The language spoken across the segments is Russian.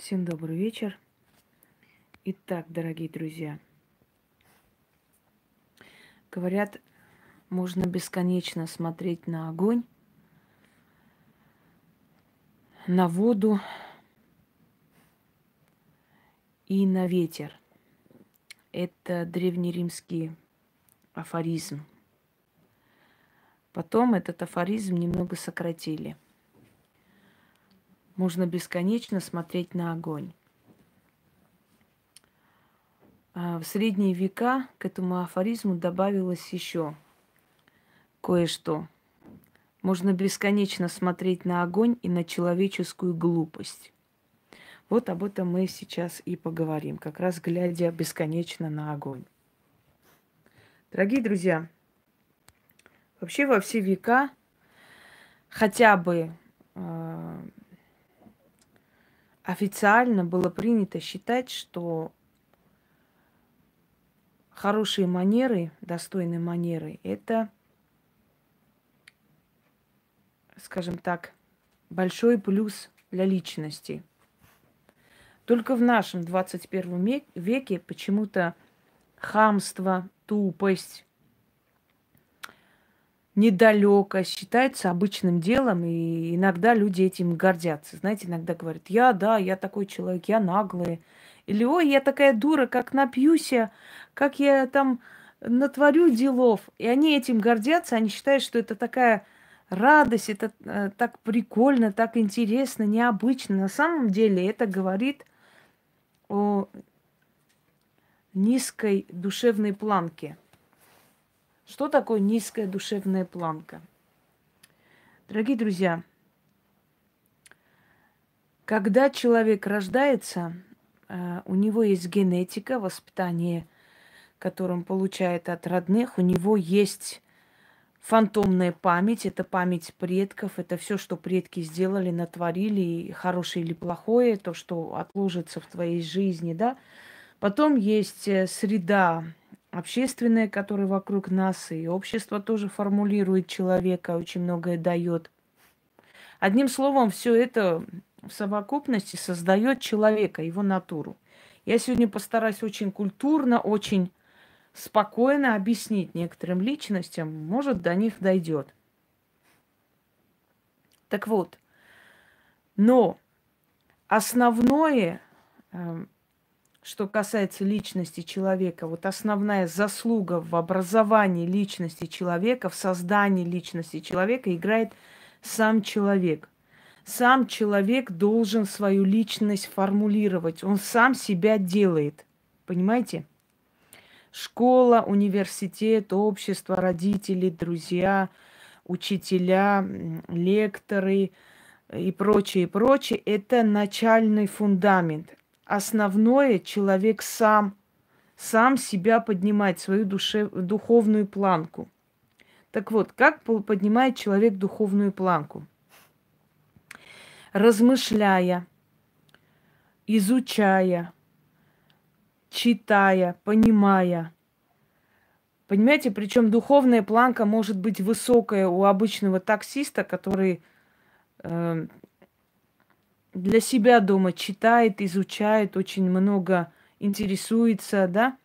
Всем добрый вечер. Итак, дорогие друзья, говорят, можно бесконечно смотреть на огонь, на воду и на ветер. Это древнеримский афоризм. Потом этот афоризм немного сократили – можно бесконечно смотреть на огонь. А в средние века к этому афоризму добавилось еще кое-что. Можно бесконечно смотреть на огонь и на человеческую глупость. Вот об этом мы сейчас и поговорим, как раз глядя бесконечно на огонь. Дорогие друзья, вообще во все века хотя бы э, официально было принято считать, что хорошие манеры, достойные манеры, это, скажем так, большой плюс для личности. Только в нашем 21 веке почему-то хамство, тупость, недалеко, считается обычным делом, и иногда люди этим гордятся. Знаете, иногда говорят, я, да, я такой человек, я наглый. Или, ой, я такая дура, как напьюсь, как я там натворю делов. И они этим гордятся, они считают, что это такая радость, это э, так прикольно, так интересно, необычно. На самом деле это говорит о низкой душевной планке – что такое низкая душевная планка? Дорогие друзья, когда человек рождается, э, у него есть генетика, воспитание, которое он получает от родных, у него есть фантомная память, это память предков, это все, что предки сделали, натворили, хорошее или плохое, то, что отложится в твоей жизни, да. Потом есть э, среда общественное, которое вокруг нас, и общество тоже формулирует человека, очень многое дает. Одним словом, все это в совокупности создает человека, его натуру. Я сегодня постараюсь очень культурно, очень спокойно объяснить некоторым личностям, может, до них дойдет. Так вот, но основное, эм, что касается личности человека, вот основная заслуга в образовании личности человека, в создании личности человека играет сам человек. Сам человек должен свою личность формулировать. Он сам себя делает. Понимаете? Школа, университет, общество, родители, друзья, учителя, лекторы и прочее, прочее – это начальный фундамент основное человек сам, сам себя поднимает, свою душе, духовную планку. Так вот, как поднимает человек духовную планку? Размышляя, изучая, читая, понимая. Понимаете, причем духовная планка может быть высокая у обычного таксиста, который э, для себя дома читает, изучает, очень много интересуется, да,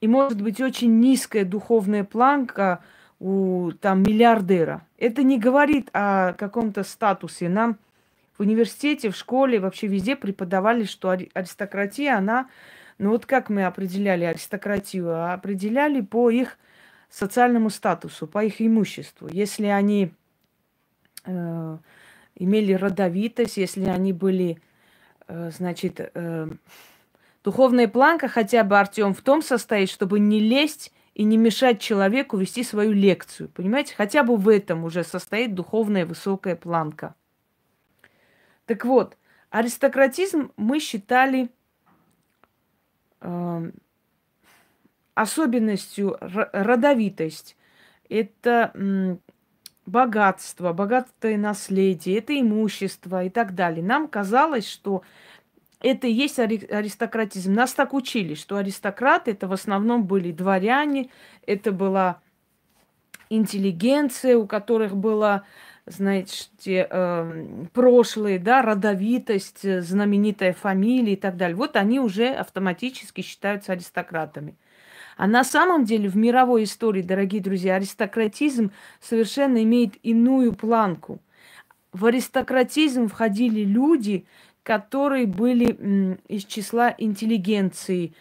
и может быть очень низкая духовная планка у там миллиардера. Это не говорит о каком-то статусе. Нам в университете, в школе, вообще везде преподавали, что аристократия, она, ну вот как мы определяли аристократию? Определяли по их социальному статусу, по их имуществу. Если они э, имели родовитость, если они были, э, значит, э, духовная планка хотя бы, Артем, в том состоит, чтобы не лезть и не мешать человеку вести свою лекцию. Понимаете, хотя бы в этом уже состоит духовная высокая планка. Так вот, аристократизм мы считали э, особенностью родовитость. Это богатство, богатое наследие, это имущество и так далее. Нам казалось, что это и есть аристократизм. Нас так учили, что аристократы это в основном были дворяне, это была интеллигенция, у которых было знаете, э, прошлые, да, родовитость, э, знаменитая фамилия и так далее. Вот они уже автоматически считаются аристократами. А на самом деле в мировой истории, дорогие друзья, аристократизм совершенно имеет иную планку. В аристократизм входили люди, которые были из числа интеллигенции,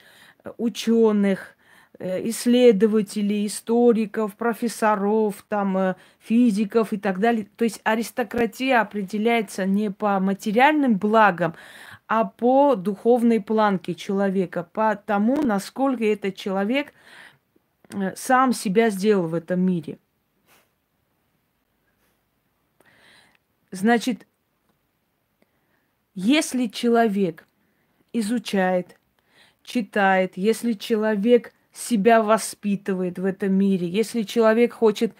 ученых, э, исследователей, историков, профессоров, там, э, физиков и так далее. То есть аристократия определяется не по материальным благам, а по духовной планке человека, по тому, насколько этот человек э, сам себя сделал в этом мире. Значит, если человек изучает, читает, если человек себя воспитывает в этом мире, если человек хочет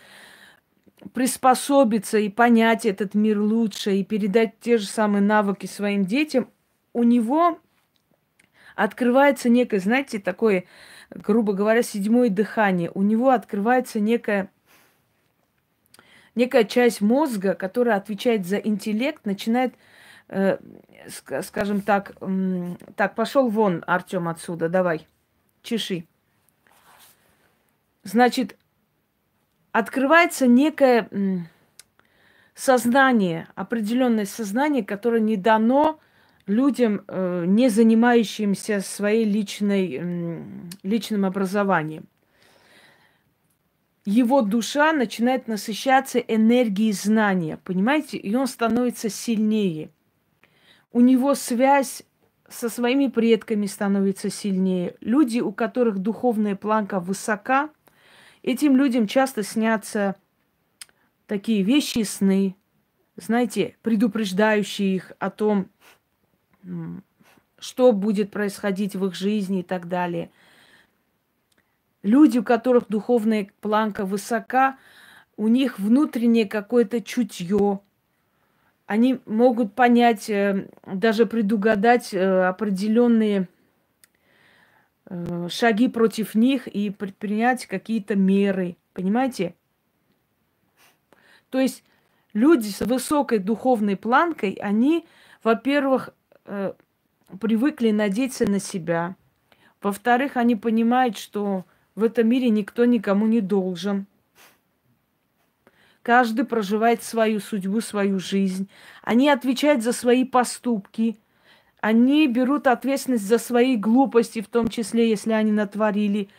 приспособиться и понять этот мир лучше и передать те же самые навыки своим детям, у него открывается некое, знаете, такое, грубо говоря, седьмое дыхание. У него открывается некая, некая часть мозга, которая отвечает за интеллект, начинает э, скажем так, э, так, пошел вон, Артем, отсюда, давай, чеши. Значит, открывается некое э, сознание, определенное сознание, которое не дано людям, э, не занимающимся своей личной, личным образованием. Его душа начинает насыщаться энергией знания, понимаете, и он становится сильнее – у него связь со своими предками становится сильнее. Люди, у которых духовная планка высока, этим людям часто снятся такие вещи сны, знаете, предупреждающие их о том, что будет происходить в их жизни и так далее. Люди, у которых духовная планка высока, у них внутреннее какое-то чутье, они могут понять, э, даже предугадать э, определенные э, шаги против них и предпринять какие-то меры. Понимаете? То есть люди с высокой духовной планкой, они, во-первых, привыкли надеяться на себя. Во-вторых, они понимают, что в этом мире никто никому не должен. Каждый проживает свою судьбу, свою жизнь. Они отвечают за свои поступки. Они берут ответственность за свои глупости, в том числе, если они натворили.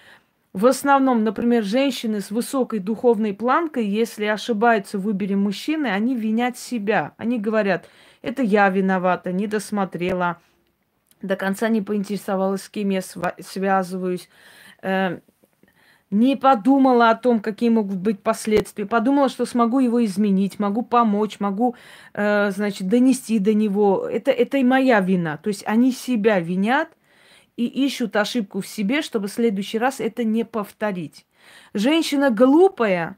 В основном, например, женщины с высокой духовной планкой, если ошибаются в выборе мужчины, они винят себя. Они говорят, это я виновата, не досмотрела, до конца не поинтересовалась, с кем я связываюсь э, не подумала о том, какие могут быть последствия, подумала, что смогу его изменить, могу помочь, могу, э, значит, донести до него. Это, это и моя вина. То есть они себя винят и ищут ошибку в себе, чтобы в следующий раз это не повторить. Женщина глупая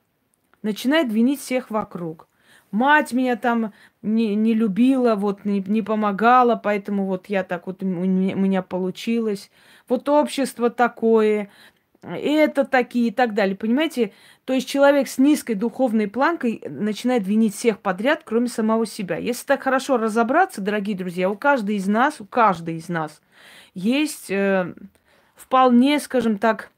начинает винить всех вокруг. Мать меня там не, не любила, вот не, не помогала, поэтому вот я так вот у меня, получилось. Вот общество такое, это такие и так далее. Понимаете? То есть человек с низкой духовной планкой начинает винить всех подряд, кроме самого себя. Если так хорошо разобраться, дорогие друзья, у каждой из нас, у каждой из нас есть э, вполне, скажем так,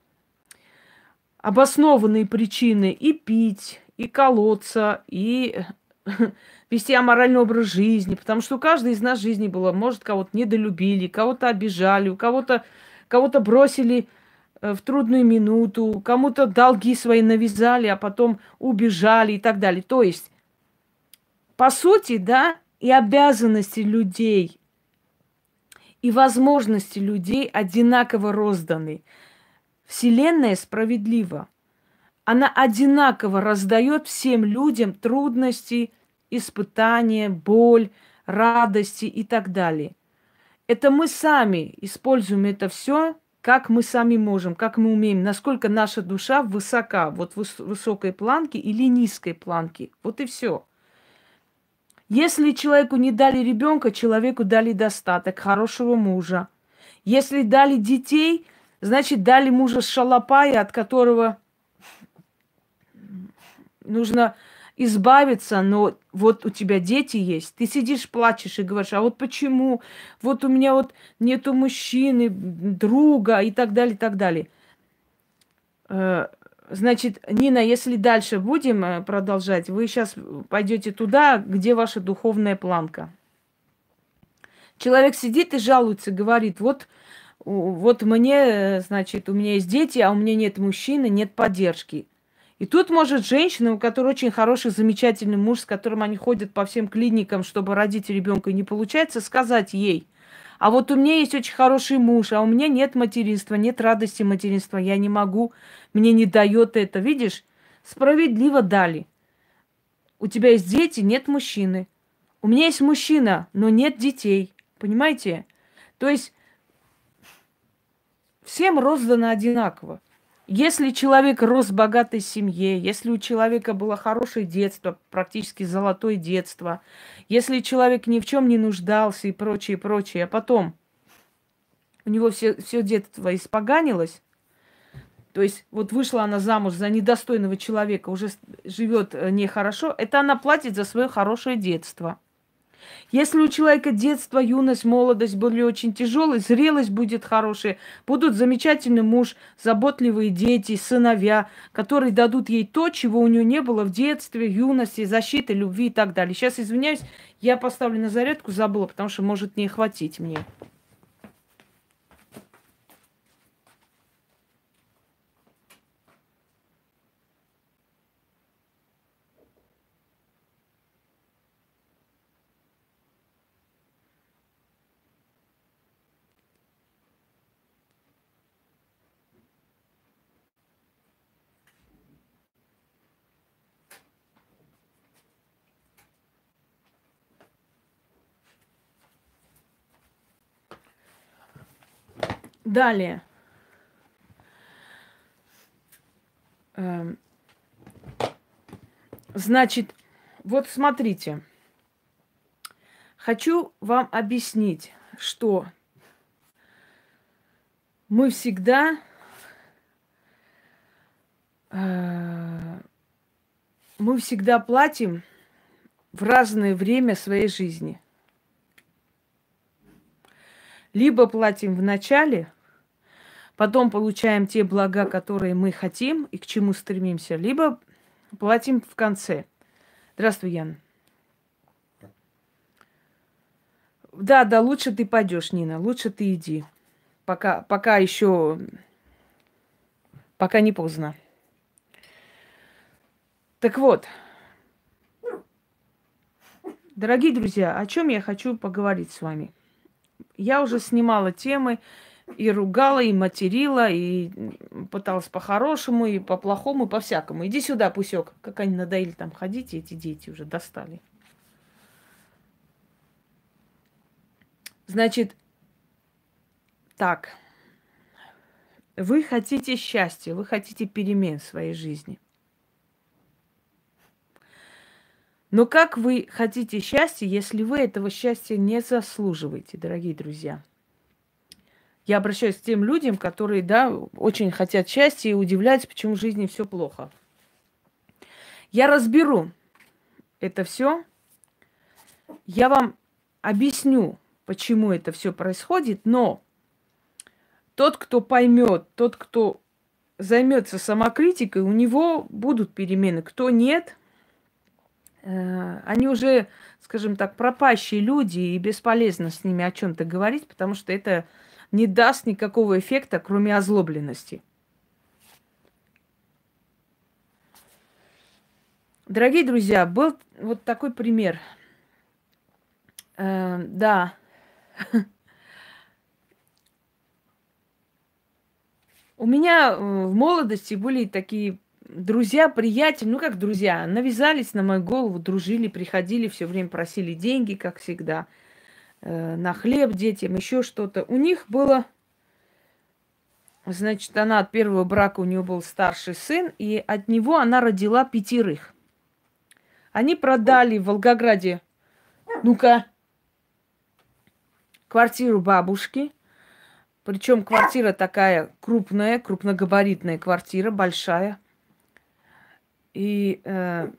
обоснованные причины и пить, и колоться, и вести аморальный образ жизни, потому что у каждой из нас жизни было, может, кого-то недолюбили, кого-то обижали, у кого-то кого-то бросили Э, в трудную минуту, кому-то долги свои навязали, а потом убежали и так далее. То есть, по сути, да, и обязанности людей, и возможности людей одинаково розданы. Вселенная справедлива. Она одинаково раздает всем людям трудности, испытания, боль, радости и так далее. Это мы сами используем это все как мы сами можем, как мы умеем, насколько наша душа высока, вот в высокой планке или низкой планке. Вот и все. Если человеку не дали ребенка, человеку дали достаток, хорошего мужа. Если дали детей, значит дали мужа с шалопая, от которого нужно избавиться, но вот у тебя дети есть, ты сидишь, плачешь и говоришь, а вот почему, вот у меня вот нету мужчины, друга и так далее, и так далее. Э, значит, Нина, если дальше будем э, продолжать, вы сейчас пойдете туда, где ваша духовная планка. Человек сидит и жалуется, говорит, вот, вот мне, э, значит, у меня есть дети, а у меня нет мужчины, нет поддержки. И тут может женщина, у которой очень хороший, замечательный муж, с которым они ходят по всем клиникам, чтобы родить ребенка, не получается, сказать ей, а вот у меня есть очень хороший муж, а у меня нет материнства, нет радости материнства, я не могу, мне не дает это. Видишь, справедливо дали. У тебя есть дети, нет мужчины. У меня есть мужчина, но нет детей. Понимаете? То есть всем роздано одинаково. Если человек рос в богатой семье, если у человека было хорошее детство, практически золотое детство, если человек ни в чем не нуждался и прочее, прочее, а потом у него все, все детство испоганилось, то есть вот вышла она замуж за недостойного человека, уже живет э, нехорошо, это она платит за свое хорошее детство – если у человека детство, юность, молодость были очень тяжелые, зрелость будет хорошая, будут замечательный муж, заботливые дети, сыновья, которые дадут ей то, чего у нее не было в детстве, юности, защиты, любви и так далее. Сейчас извиняюсь, я поставлю на зарядку, забыла, потому что может не хватить мне. Далее. Эм, значит, вот смотрите. Хочу вам объяснить, что мы всегда э, мы всегда платим в разное время своей жизни. Либо платим в начале – потом получаем те блага, которые мы хотим и к чему стремимся, либо платим в конце. Здравствуй, Ян. Да, да, лучше ты пойдешь, Нина, лучше ты иди. Пока, пока еще, пока не поздно. Так вот, дорогие друзья, о чем я хочу поговорить с вами? Я уже снимала темы, и ругала, и материла, и пыталась по-хорошему, и по-плохому, и по-всякому. Иди сюда, Пусек. Как они надоели там ходить, эти дети уже достали. Значит, так. Вы хотите счастья, вы хотите перемен в своей жизни. Но как вы хотите счастья, если вы этого счастья не заслуживаете, дорогие друзья? Я обращаюсь к тем людям, которые, да, очень хотят счастья и удивляются, почему в жизни все плохо. Я разберу это все. Я вам объясню, почему это все происходит, но тот, кто поймет, тот, кто займется самокритикой, у него будут перемены. Кто нет, э, они уже, скажем так, пропащие люди, и бесполезно с ними о чем-то говорить, потому что это не даст никакого эффекта, кроме озлобленности. Дорогие друзья, был вот такой пример. Э, да. У меня э, в молодости были такие друзья, приятели, ну как друзья, навязались на мою голову, дружили, приходили, все время просили деньги, как всегда – на хлеб детям, еще что-то. У них было, значит, она от первого брака, у нее был старший сын, и от него она родила пятерых. Они продали в Волгограде, ну-ка, квартиру бабушки. Причем квартира такая крупная, крупногабаритная квартира, большая. И э,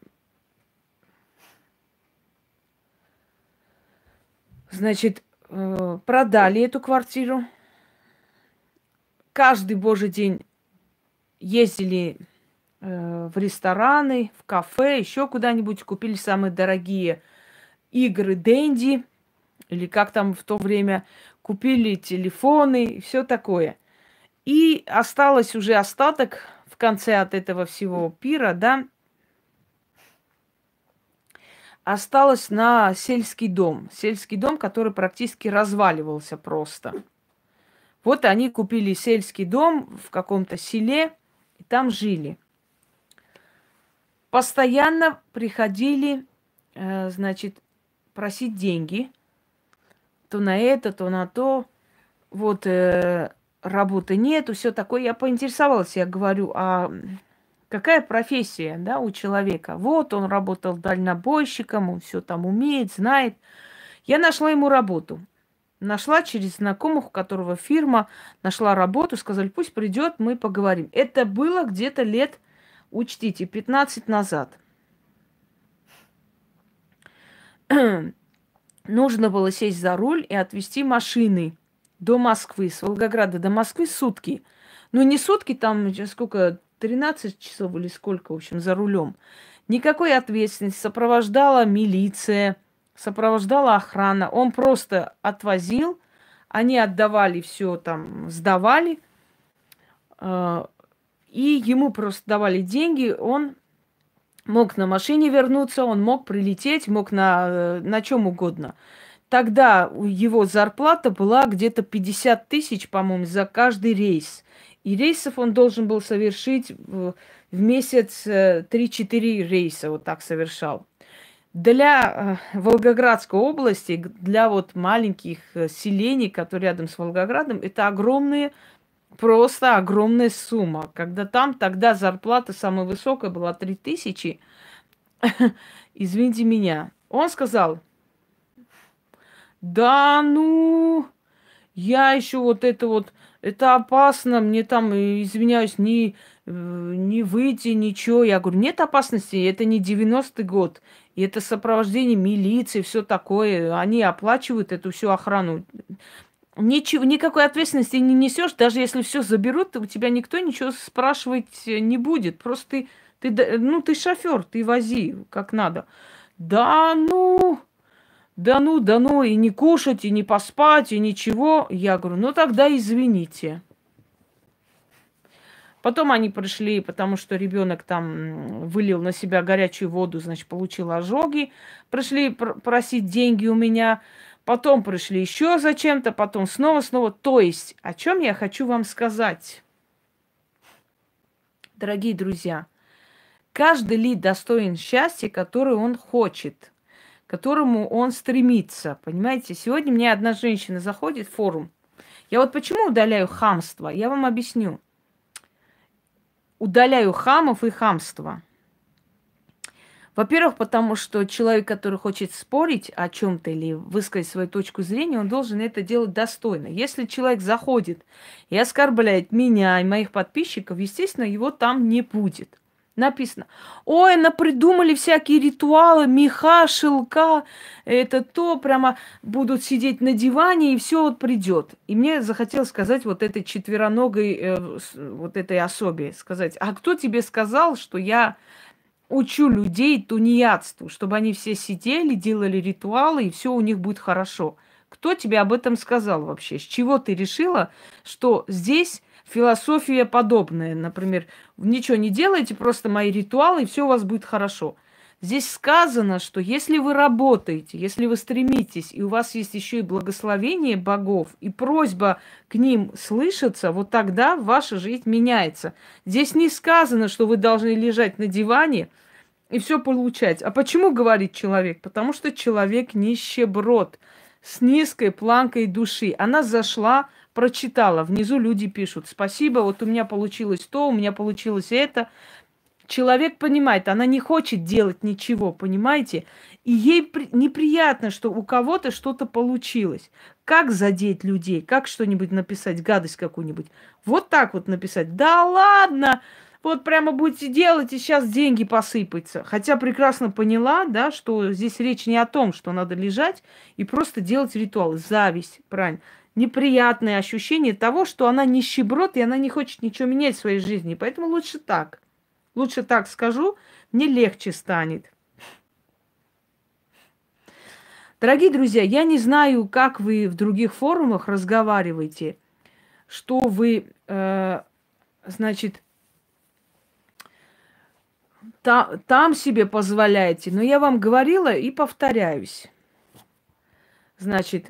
Значит, э, продали эту квартиру. Каждый божий день ездили э, в рестораны, в кафе, еще куда-нибудь, купили самые дорогие игры Дэнди, или как там в то время, купили телефоны и все такое. И осталось уже остаток в конце от этого всего пира, да, осталось на сельский дом. Сельский дом, который практически разваливался просто. Вот они купили сельский дом в каком-то селе и там жили. Постоянно приходили, э, значит, просить деньги. То на это, то на то. Вот э, работы нету, все такое. Я поинтересовалась, я говорю, а какая профессия, да, у человека? Вот он работал дальнобойщиком, он все там умеет, знает. Я нашла ему работу. Нашла через знакомых, у которого фирма, нашла работу, сказали, пусть придет, мы поговорим. Это было где-то лет, учтите, 15 назад. Нужно было сесть за руль и отвезти машины до Москвы, с Волгограда до Москвы сутки. Ну, не сутки, там сколько, 13 часов или сколько, в общем, за рулем. Никакой ответственности. Сопровождала милиция – сопровождала охрана. Он просто отвозил, они отдавали все там, сдавали, э, и ему просто давали деньги, он мог на машине вернуться, он мог прилететь, мог на, э, на чем угодно. Тогда его зарплата была где-то 50 тысяч, по-моему, за каждый рейс. И рейсов он должен был совершить в, месяц 3-4 э, рейса, вот так совершал для э, Волгоградской области, для вот маленьких э, селений, которые рядом с Волгоградом, это огромные, просто огромная сумма. Когда там тогда зарплата самая высокая была 3000, извините меня. Он сказал, да ну, я еще вот это вот, это опасно, мне там, э, извиняюсь, не, не выйти, ничего. Я говорю, нет опасности, это не 90-й год. И это сопровождение милиции, все такое. Они оплачивают эту всю охрану. Ничего, никакой ответственности не несешь, даже если все заберут, у тебя никто ничего спрашивать не будет. Просто ты, ты, ну, ты шофер, ты вози как надо. Да ну, да ну, да ну, и не кушать, и не поспать, и ничего. Я говорю, ну тогда извините. Потом они пришли, потому что ребенок там вылил на себя горячую воду, значит, получил ожоги. Пришли пр- просить деньги у меня. Потом пришли еще зачем-то, потом снова, снова. То есть, о чем я хочу вам сказать? Дорогие друзья, каждый ли достоин счастья, которое он хочет, которому он стремится. Понимаете, сегодня мне одна женщина заходит в форум. Я вот почему удаляю хамство? Я вам объясню удаляю хамов и хамство. Во-первых, потому что человек, который хочет спорить о чем-то или высказать свою точку зрения, он должен это делать достойно. Если человек заходит и оскорбляет меня и моих подписчиков, естественно, его там не будет написано, ой, придумали всякие ритуалы, меха, шелка, это то, прямо будут сидеть на диване, и все вот придет. И мне захотелось сказать вот этой четвероногой, э, вот этой особе, сказать, а кто тебе сказал, что я учу людей тунеядству, чтобы они все сидели, делали ритуалы, и все у них будет хорошо. Кто тебе об этом сказал вообще? С чего ты решила, что здесь философия подобная. Например, ничего не делайте, просто мои ритуалы, и все у вас будет хорошо. Здесь сказано, что если вы работаете, если вы стремитесь, и у вас есть еще и благословение богов, и просьба к ним слышаться, вот тогда ваша жизнь меняется. Здесь не сказано, что вы должны лежать на диване и все получать. А почему говорит человек? Потому что человек нищеброд с низкой планкой души. Она зашла прочитала. Внизу люди пишут, спасибо, вот у меня получилось то, у меня получилось это. Человек понимает, она не хочет делать ничего, понимаете? И ей неприятно, что у кого-то что-то получилось. Как задеть людей? Как что-нибудь написать, гадость какую-нибудь? Вот так вот написать. Да ладно, вот прямо будете делать, и сейчас деньги посыпятся. Хотя прекрасно поняла, да, что здесь речь не о том, что надо лежать и просто делать ритуалы. Зависть, правильно. Неприятное ощущение того, что она нищеброд, и она не хочет ничего менять в своей жизни. Поэтому лучше так. Лучше так скажу, мне легче станет. Дорогие друзья, я не знаю, как вы в других форумах разговариваете, что вы, э, значит, та, там себе позволяете. Но я вам говорила и повторяюсь. Значит,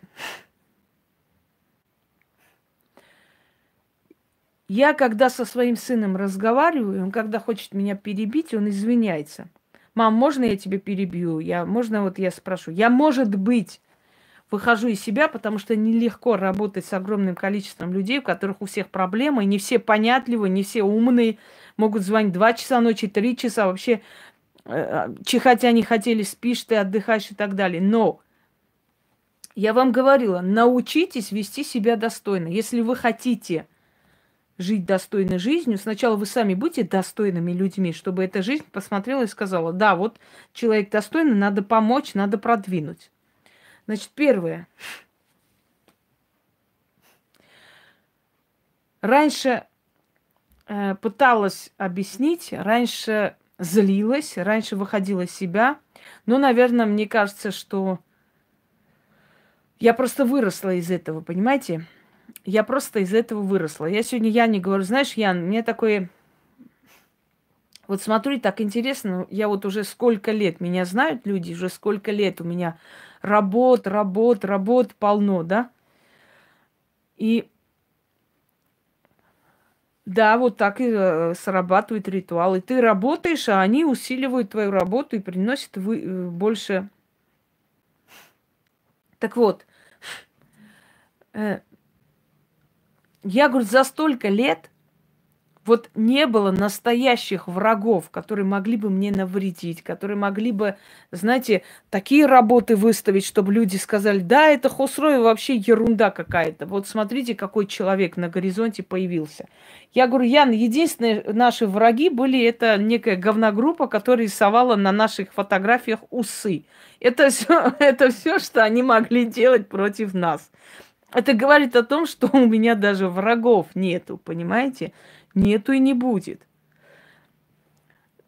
я когда со своим сыном разговариваю, он когда хочет меня перебить, он извиняется. Мам, можно я тебе перебью? Я, можно вот я спрошу? Я, может быть, выхожу из себя, потому что нелегко работать с огромным количеством людей, у которых у всех проблемы, не все понятливы, не все умные, могут звонить два часа ночи, три часа, вообще э, чихать они хотели, спишь ты, отдыхаешь и так далее. Но я вам говорила, научитесь вести себя достойно. Если вы хотите жить достойной жизнью, сначала вы сами будьте достойными людьми, чтобы эта жизнь посмотрела и сказала, да, вот человек достойный, надо помочь, надо продвинуть. Значит, первое. Раньше э, пыталась объяснить, раньше злилась, раньше выходила из себя. Но, наверное, мне кажется, что я просто выросла из этого, понимаете? Я просто из этого выросла. Я сегодня Яне говорю, знаешь, Ян, мне такое... Вот смотри, так интересно, я вот уже сколько лет, меня знают люди, уже сколько лет у меня работ, работ, работ полно, да? И да, вот так и э, срабатывают ритуалы. Ты работаешь, а они усиливают твою работу и приносят вы, э, больше. Так вот, э, я говорю, за столько лет вот не было настоящих врагов, которые могли бы мне навредить, которые могли бы, знаете, такие работы выставить, чтобы люди сказали, да, это Хосрой вообще ерунда какая-то. Вот смотрите, какой человек на горизонте появился. Я говорю, Ян, единственные наши враги были это некая говногруппа, которая рисовала на наших фотографиях усы. Это все, это все, что они могли делать против нас. Это говорит о том, что у меня даже врагов нету, понимаете? Нету и не будет.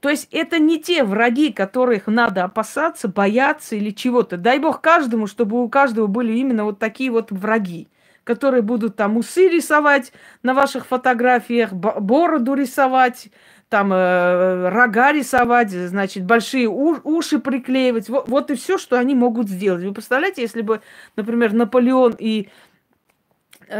То есть это не те враги, которых надо опасаться, бояться или чего-то. Дай бог каждому, чтобы у каждого были именно вот такие вот враги, которые будут там усы рисовать на ваших фотографиях, бороду рисовать, там э, рога рисовать, значит, большие уши приклеивать. Вот, вот и все, что они могут сделать. Вы представляете, если бы, например, Наполеон и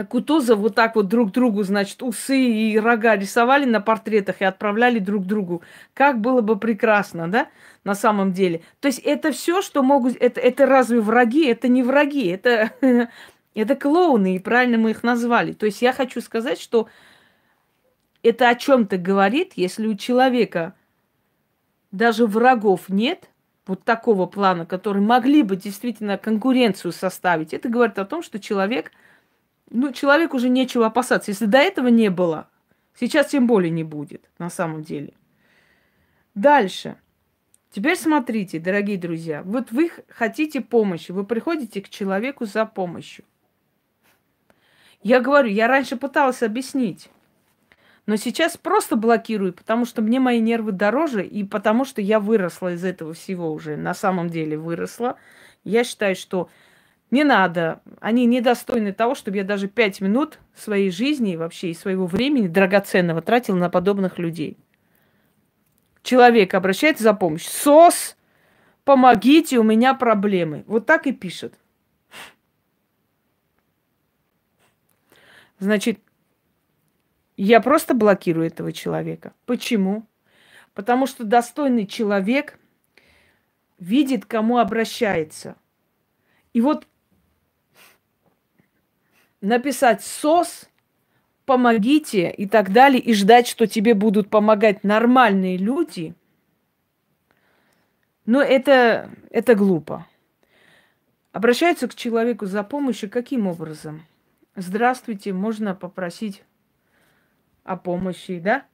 Кутузов вот так вот друг другу, значит, усы и рога рисовали на портретах и отправляли друг другу. Как было бы прекрасно, да, на самом деле. То есть это все, что могут... Это, это разве враги? Это не враги, это, это клоуны, и правильно мы их назвали. То есть я хочу сказать, что это о чем-то говорит, если у человека даже врагов нет, вот такого плана, которые могли бы действительно конкуренцию составить. Это говорит о том, что человек – ну, человеку уже нечего опасаться. Если до этого не было, сейчас тем более не будет, на самом деле. Дальше. Теперь смотрите, дорогие друзья. Вот вы хотите помощи, вы приходите к человеку за помощью. Я говорю, я раньше пыталась объяснить, но сейчас просто блокирую, потому что мне мои нервы дороже, и потому что я выросла из этого всего уже. На самом деле выросла. Я считаю, что не надо. Они недостойны того, чтобы я даже пять минут своей жизни вообще и своего времени драгоценного тратил на подобных людей. Человек обращается за помощью. СОС, помогите, у меня проблемы. Вот так и пишет. Значит, я просто блокирую этого человека. Почему? Потому что достойный человек видит, кому обращается. И вот написать сос, помогите и так далее, и ждать, что тебе будут помогать нормальные люди, но это, это глупо. Обращаются к человеку за помощью каким образом? Здравствуйте, можно попросить о помощи, да?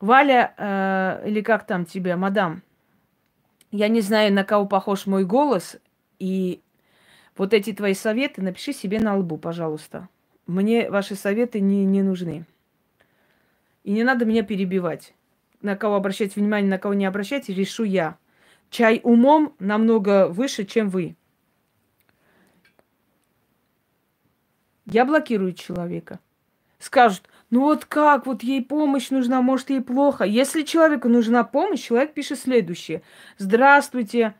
Валя, э, или как там тебя, мадам, я не знаю, на кого похож мой голос, и вот эти твои советы напиши себе на лбу, пожалуйста. Мне ваши советы не, не нужны. И не надо меня перебивать. На кого обращать внимание, на кого не обращать, решу я. Чай умом намного выше, чем вы. Я блокирую человека. Скажут, ну вот как, вот ей помощь нужна, может ей плохо. Если человеку нужна помощь, человек пишет следующее. Здравствуйте,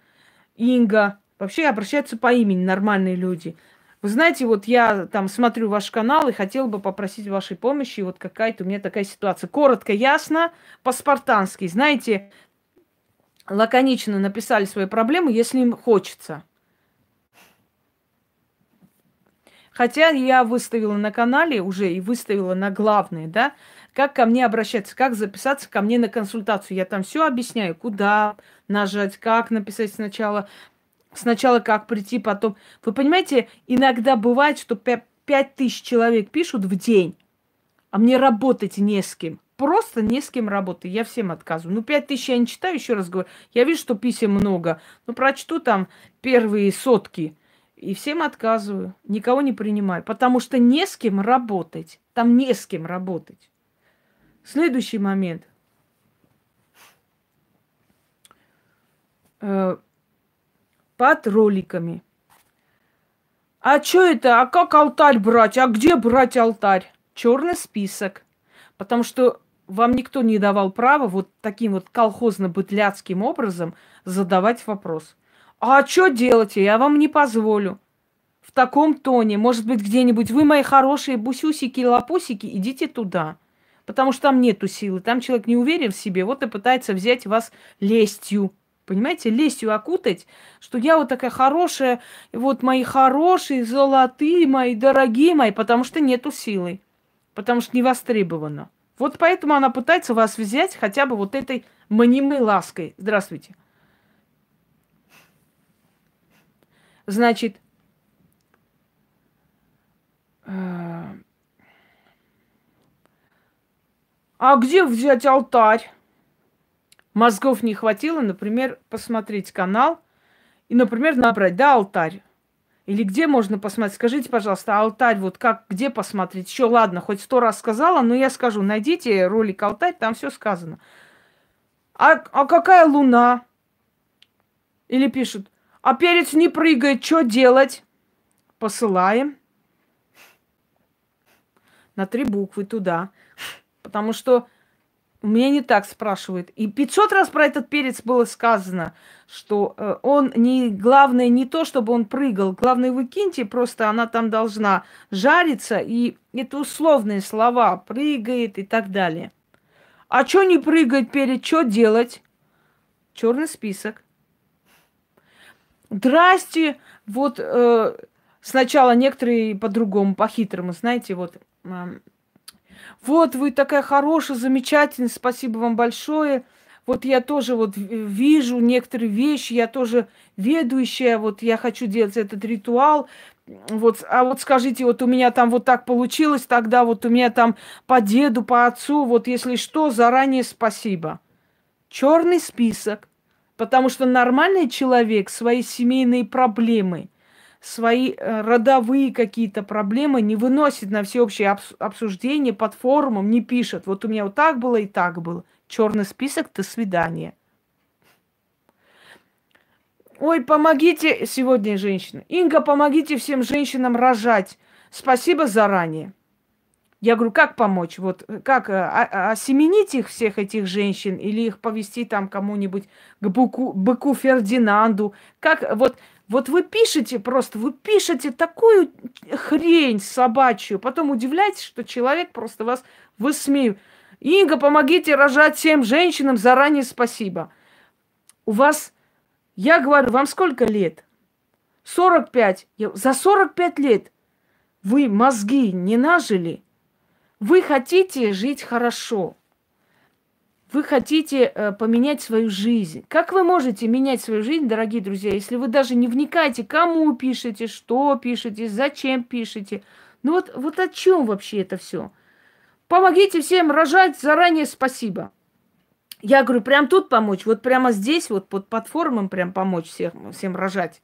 Инга. Вообще обращаются по имени нормальные люди. Вы знаете, вот я там смотрю ваш канал и хотел бы попросить вашей помощи. Вот какая-то у меня такая ситуация. Коротко, ясно, по-спартански. Знаете, лаконично написали свои проблемы, если им хочется. Хотя я выставила на канале уже и выставила на главные, да, как ко мне обращаться, как записаться ко мне на консультацию. Я там все объясняю, куда нажать, как написать сначала, сначала как прийти, потом. Вы понимаете, иногда бывает, что пять тысяч человек пишут в день, а мне работать не с кем. Просто не с кем работать. Я всем отказываю. Ну, пять тысяч я не читаю, еще раз говорю. Я вижу, что писем много. Ну, прочту там первые сотки – и всем отказываю, никого не принимаю, потому что не с кем работать. Там не с кем работать. Следующий момент. Э, под роликами. А что это? А как алтарь брать? А где брать алтарь? Черный список. Потому что вам никто не давал права вот таким вот колхозно-бытляцким образом задавать вопрос. А что делать? Я вам не позволю. В таком тоне, может быть, где-нибудь вы, мои хорошие бусюсики и лапусики, идите туда. Потому что там нету силы. Там человек не уверен в себе, вот и пытается взять вас лестью. Понимаете, лестью окутать, что я вот такая хорошая, вот мои хорошие, золотые мои, дорогие мои, потому что нету силы. Потому что не востребовано. Вот поэтому она пытается вас взять хотя бы вот этой мнимой лаской. Здравствуйте. Значит, э, а где взять алтарь? Мозгов не хватило, например, посмотреть канал и, например, набрать, да, алтарь. Или где можно посмотреть? Скажите, пожалуйста, алтарь, вот как, где посмотреть? Еще ладно, хоть сто раз сказала, но я скажу, найдите ролик алтарь, там все сказано. А, а какая луна? Или пишут, а перец не прыгает, что делать? Посылаем на три буквы туда. Потому что меня не так спрашивают. И 500 раз про этот перец было сказано, что э, он не... Главное не то, чтобы он прыгал. Главное, выкиньте, просто она там должна жариться. И это условные слова. Прыгает и так далее. А что не прыгает перец, что делать? Черный список. Здрасте, вот э, сначала некоторые по-другому, по-хитрому, знаете, вот, э, вот вы такая хорошая, замечательная, спасибо вам большое. Вот я тоже вот вижу некоторые вещи, я тоже ведущая, вот я хочу делать этот ритуал. Вот, а вот скажите, вот у меня там вот так получилось, тогда вот у меня там по деду, по отцу, вот если что, заранее спасибо. Черный список. Потому что нормальный человек свои семейные проблемы, свои э, родовые какие-то проблемы не выносит на всеобщее обсуждение под форумом, не пишет. Вот у меня вот так было и так было. Черный список, до свидания. Ой, помогите сегодня женщина. Инга, помогите всем женщинам рожать. Спасибо заранее. Я говорю, как помочь? Вот э, как э, а, осеменить их, всех этих женщин, или их повести там кому-нибудь к быку, быку Фердинанду? Как вот, вот вы пишете просто, вы пишете такую хрень собачью, потом удивляетесь, что человек просто вас высмеивает. Инга, помогите рожать всем женщинам, заранее спасибо. У вас, я говорю, вам сколько лет? 45. За 45 лет вы мозги не нажили – вы хотите жить хорошо. Вы хотите э, поменять свою жизнь. Как вы можете менять свою жизнь, дорогие друзья, если вы даже не вникаете, кому пишете, что пишете, зачем пишете? Ну вот, вот о чем вообще это все? Помогите всем рожать, заранее спасибо. Я говорю, прям тут помочь, вот прямо здесь, вот под платформам прям помочь всем, всем рожать.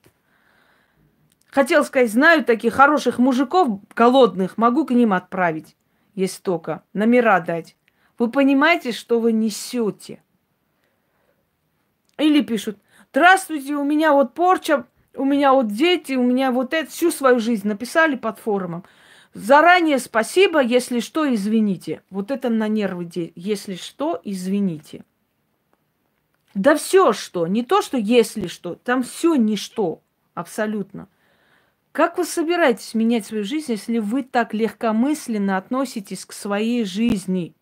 Хотел сказать, знаю таких хороших мужиков голодных, могу к ним отправить, если только, номера дать. Вы понимаете, что вы несете? Или пишут, здравствуйте, у меня вот порча, у меня вот дети, у меня вот это, всю свою жизнь написали под форумом. Заранее спасибо, если что, извините. Вот это на нервы, если что, извините. Да все что, не то, что если что, там все ничто, абсолютно. Как вы собираетесь менять свою жизнь, если вы так легкомысленно относитесь к своей жизни?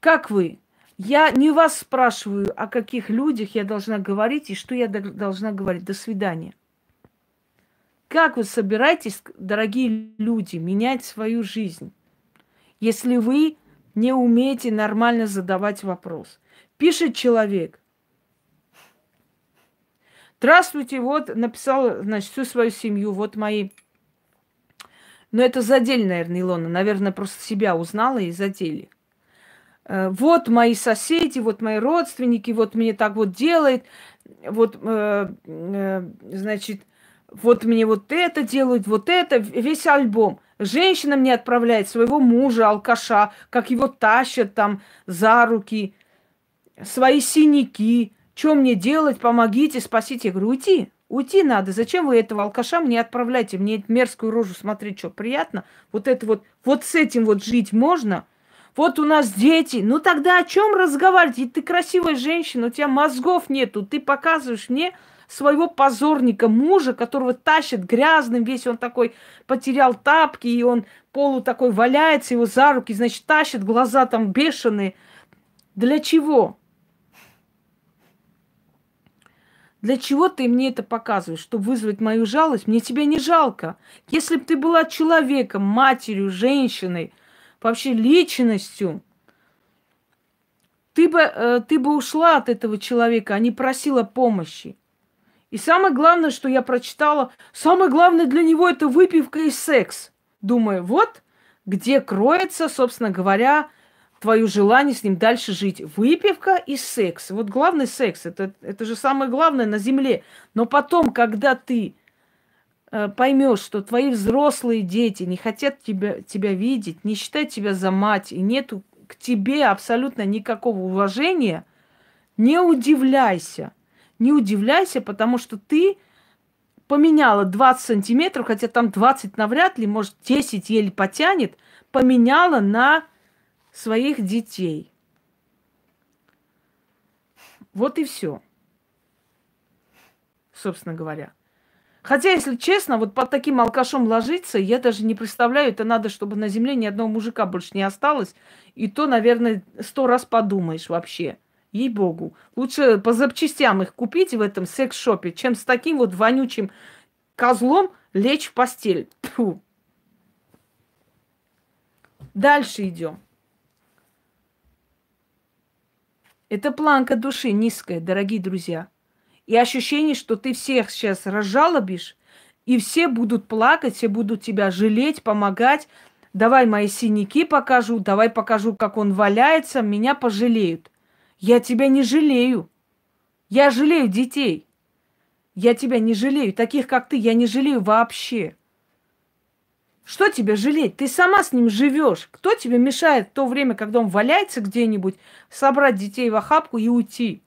Как вы? Я не вас спрашиваю, о каких людях я должна говорить и что я должна говорить. До свидания. Как вы собираетесь, дорогие люди, менять свою жизнь, если вы не умеете нормально задавать вопрос? Пишет человек. Здравствуйте, вот написал, значит, всю свою семью, вот мои... Но это задели, наверное, Илона. Наверное, просто себя узнала и задели. Э, вот мои соседи, вот мои родственники, вот мне так вот делает, вот, э, э, значит, вот мне вот это делают, вот это, весь альбом. Женщина мне отправляет своего мужа, алкаша, как его тащат там за руки, свои синяки. Что мне делать? Помогите, спасите. Я говорю, уйти, уйти надо. Зачем вы этого алкаша мне отправляете? Мне мерзкую рожу смотреть, что, приятно? Вот это вот, вот с этим вот жить можно – вот у нас дети. Ну тогда о чем разговаривать? Ты красивая женщина, у тебя мозгов нету. Ты показываешь мне своего позорника, мужа, которого тащит грязным весь, он такой потерял тапки, и он полу такой валяется, его за руки, значит, тащит, глаза там бешеные. Для чего? Для чего ты мне это показываешь? Чтобы вызвать мою жалость? Мне тебя не жалко. Если бы ты была человеком, матерью, женщиной – вообще личностью, ты бы, э, ты бы ушла от этого человека, а не просила помощи. И самое главное, что я прочитала, самое главное для него это выпивка и секс. Думаю, вот где кроется, собственно говоря, твое желание с ним дальше жить. Выпивка и секс. Вот главный секс, это, это же самое главное на земле. Но потом, когда ты Э, поймешь, что твои взрослые дети не хотят тебя, тебя видеть, не считают тебя за мать, и нету к тебе абсолютно никакого уважения, не удивляйся. Не удивляйся, потому что ты поменяла 20 сантиметров, хотя там 20 навряд ли, может 10 еле потянет, поменяла на своих детей. Вот и все. Собственно говоря. Хотя, если честно, вот под таким алкашом ложиться, я даже не представляю, это надо, чтобы на земле ни одного мужика больше не осталось. И то, наверное, сто раз подумаешь вообще. Ей-богу. Лучше по запчастям их купить в этом секс-шопе, чем с таким вот вонючим козлом лечь в постель. Фу. Дальше идем. Это планка души низкая, дорогие друзья и ощущение, что ты всех сейчас разжалобишь, и все будут плакать, все будут тебя жалеть, помогать. Давай мои синяки покажу, давай покажу, как он валяется, меня пожалеют. Я тебя не жалею. Я жалею детей. Я тебя не жалею. Таких, как ты, я не жалею вообще. Что тебе жалеть? Ты сама с ним живешь. Кто тебе мешает в то время, когда он валяется где-нибудь, собрать детей в охапку и уйти?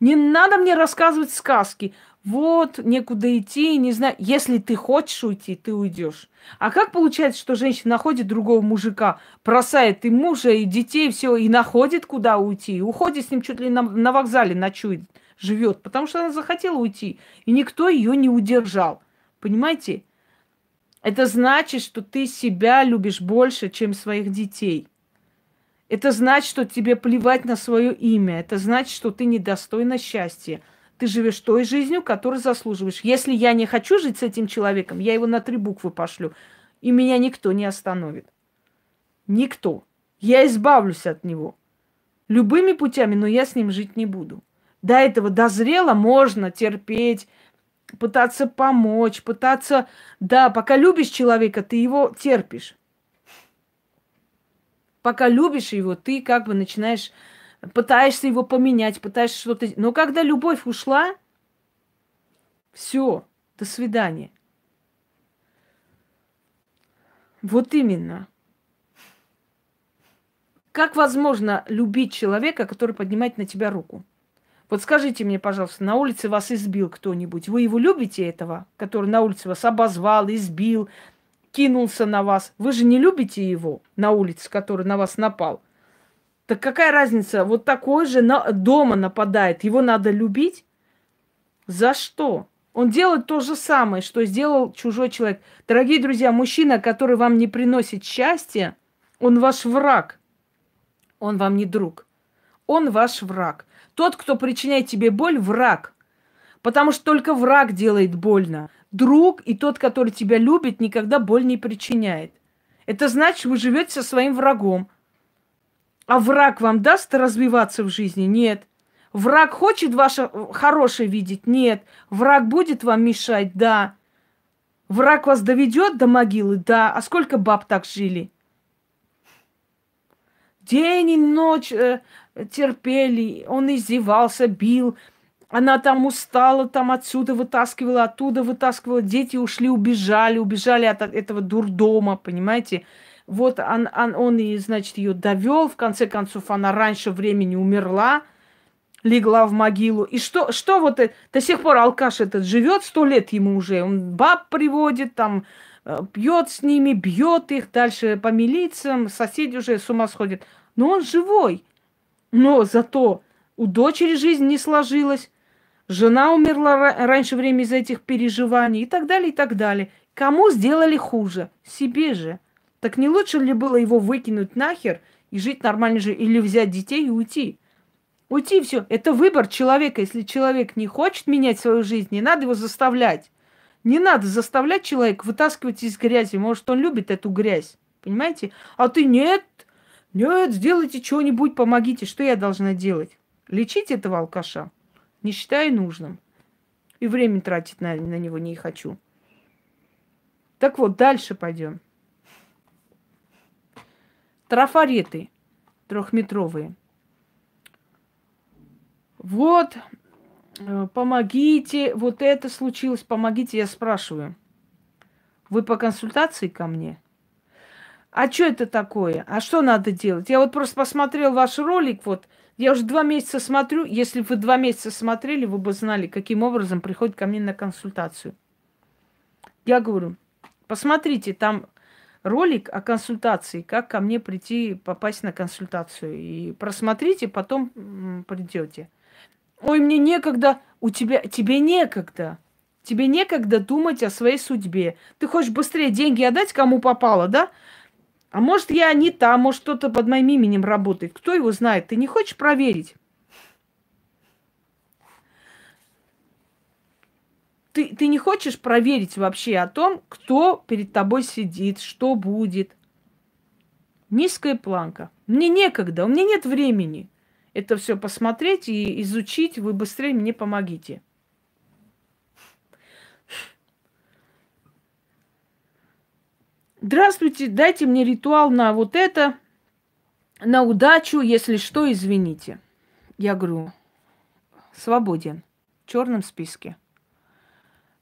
Не надо мне рассказывать сказки. Вот, некуда идти, не знаю. Если ты хочешь уйти, ты уйдешь. А как получается, что женщина находит другого мужика, бросает и мужа, и детей, все, и находит, куда уйти, и уходит с ним чуть ли на, на вокзале ночует, живет, потому что она захотела уйти, и никто ее не удержал. Понимаете? Это значит, что ты себя любишь больше, чем своих детей. Это значит, что тебе плевать на свое имя. Это значит, что ты недостойна счастья. Ты живешь той жизнью, которую заслуживаешь. Если я не хочу жить с этим человеком, я его на три буквы пошлю. И меня никто не остановит. Никто. Я избавлюсь от него. Любыми путями, но я с ним жить не буду. До этого дозрело, можно терпеть, пытаться помочь, пытаться... Да, пока любишь человека, ты его терпишь. Пока любишь его, ты как бы начинаешь, пытаешься его поменять, пытаешься что-то... Но когда любовь ушла, все, до свидания. Вот именно. Как возможно любить человека, который поднимает на тебя руку? Вот скажите мне, пожалуйста, на улице вас избил кто-нибудь. Вы его любите, этого, который на улице вас обозвал, избил, кинулся на вас? Вы же не любите его на улице, который на вас напал. Так какая разница? Вот такой же на, дома нападает. Его надо любить? За что? Он делает то же самое, что сделал чужой человек. Дорогие друзья, мужчина, который вам не приносит счастья, он ваш враг. Он вам не друг. Он ваш враг. Тот, кто причиняет тебе боль, враг. Потому что только враг делает больно. Друг и тот, который тебя любит, никогда боль не причиняет. Это значит, вы живете со своим врагом. А враг вам даст развиваться в жизни? Нет. Враг хочет ваше хорошее видеть? Нет. Враг будет вам мешать? Да. Враг вас доведет до могилы? Да. А сколько баб так жили? День и ночь э, терпели, он издевался, бил. Она там устала, там отсюда вытаскивала, оттуда вытаскивала. Дети ушли, убежали, убежали от этого дурдома, понимаете? Вот он, он, он и, значит, ее довел. В конце концов, она раньше времени умерла, легла в могилу. И что, что вот это, до сих пор алкаш этот живет, сто лет ему уже. Он баб приводит, там, э, пьет с ними, бьет их, дальше по милициям, соседи уже с ума сходят. Но он живой. Но зато у дочери жизнь не сложилась, жена умерла раньше времени из-за этих переживаний и так далее, и так далее. Кому сделали хуже? Себе же. Так не лучше ли было его выкинуть нахер и жить нормально же, или взять детей и уйти? Уйти все. Это выбор человека. Если человек не хочет менять свою жизнь, не надо его заставлять. Не надо заставлять человека вытаскивать из грязи. Может, он любит эту грязь. Понимаете? А ты нет, нет, сделайте что-нибудь, помогите. Что я должна делать? Лечить этого алкаша? Не считаю нужным. И время тратить на, на него не хочу. Так вот, дальше пойдем. Трафареты трехметровые. Вот, э, помогите, вот это случилось, помогите, я спрашиваю. Вы по консультации ко мне? А что это такое? А что надо делать? Я вот просто посмотрел ваш ролик, вот, я уже два месяца смотрю. Если вы два месяца смотрели, вы бы знали, каким образом приходит ко мне на консультацию. Я говорю, посмотрите, там ролик о консультации, как ко мне прийти, попасть на консультацию. И просмотрите, потом придете. Ой, мне некогда, у тебя, тебе некогда. Тебе некогда думать о своей судьбе. Ты хочешь быстрее деньги отдать, кому попало, да? А может, я не та, может, кто-то под моим именем работает. Кто его знает? Ты не хочешь проверить? Ты, ты не хочешь проверить вообще о том, кто перед тобой сидит, что будет. Низкая планка. Мне некогда, у меня нет времени это все посмотреть и изучить. Вы быстрее мне помогите. Здравствуйте, дайте мне ритуал на вот это, на удачу, если что, извините. Я говорю, свободен, в черном списке.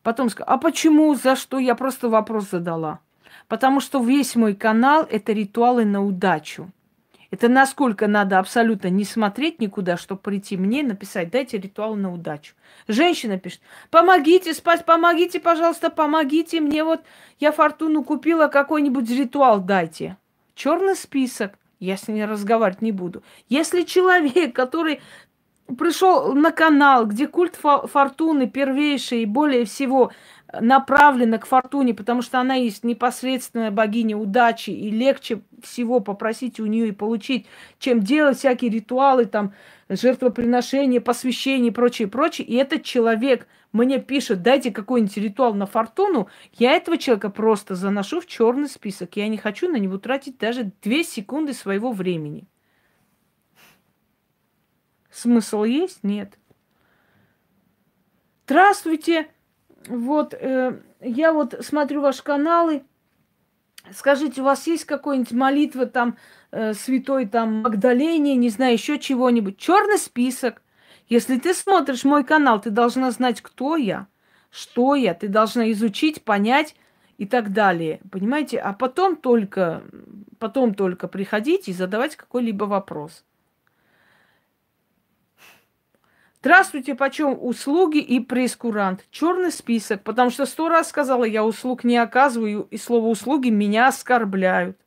Потом сказал, а почему, за что? Я просто вопрос задала. Потому что весь мой канал – это ритуалы на удачу. Это насколько надо абсолютно не смотреть никуда, чтобы прийти мне написать, дайте ритуал на удачу. Женщина пишет, помогите спать, помогите, пожалуйста, помогите мне. Вот я фортуну купила, какой-нибудь ритуал дайте. Черный список. Я с ней разговаривать не буду. Если человек, который пришел на канал, где культ фортуны первейший и более всего направлена к фортуне, потому что она есть непосредственная богиня удачи, и легче всего попросить у нее и получить, чем делать всякие ритуалы, там, жертвоприношения, посвящения и прочее, прочее. И этот человек мне пишет, дайте какой-нибудь ритуал на фортуну, я этого человека просто заношу в черный список. Я не хочу на него тратить даже две секунды своего времени. Смысл есть? Нет. Здравствуйте! Вот, э, я вот смотрю ваши каналы, Скажите, у вас есть какой-нибудь молитва там э, святой там Магдалене, не знаю, еще чего-нибудь? Черный список. Если ты смотришь мой канал, ты должна знать, кто я, что я, ты должна изучить, понять и так далее. Понимаете? А потом только, потом только приходить и задавать какой-либо вопрос. Здравствуйте, почем услуги и прескурант? Черный список, потому что сто раз сказала, я услуг не оказываю, и слово услуги меня оскорбляют.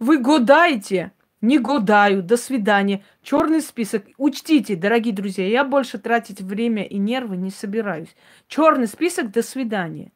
Вы годаете? Не годаю. До свидания. Черный список. Учтите, дорогие друзья, я больше тратить время и нервы не собираюсь. Черный список. До свидания.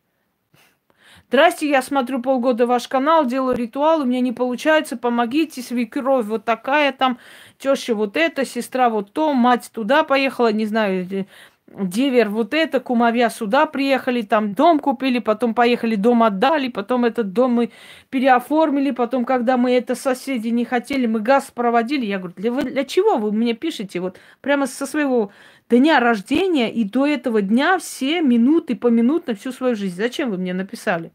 Здрасте, я смотрю полгода ваш канал, делаю ритуал, у меня не получается, помогите, свекровь вот такая там, теща вот эта, сестра вот то, мать туда поехала, не знаю, девер вот это, кумовья сюда приехали, там дом купили, потом поехали, дом отдали, потом этот дом мы переоформили, потом, когда мы это соседи не хотели, мы газ проводили. Я говорю, для, для чего вы мне пишете вот прямо со своего дня рождения и до этого дня все минуты по минутно всю свою жизнь? Зачем вы мне написали?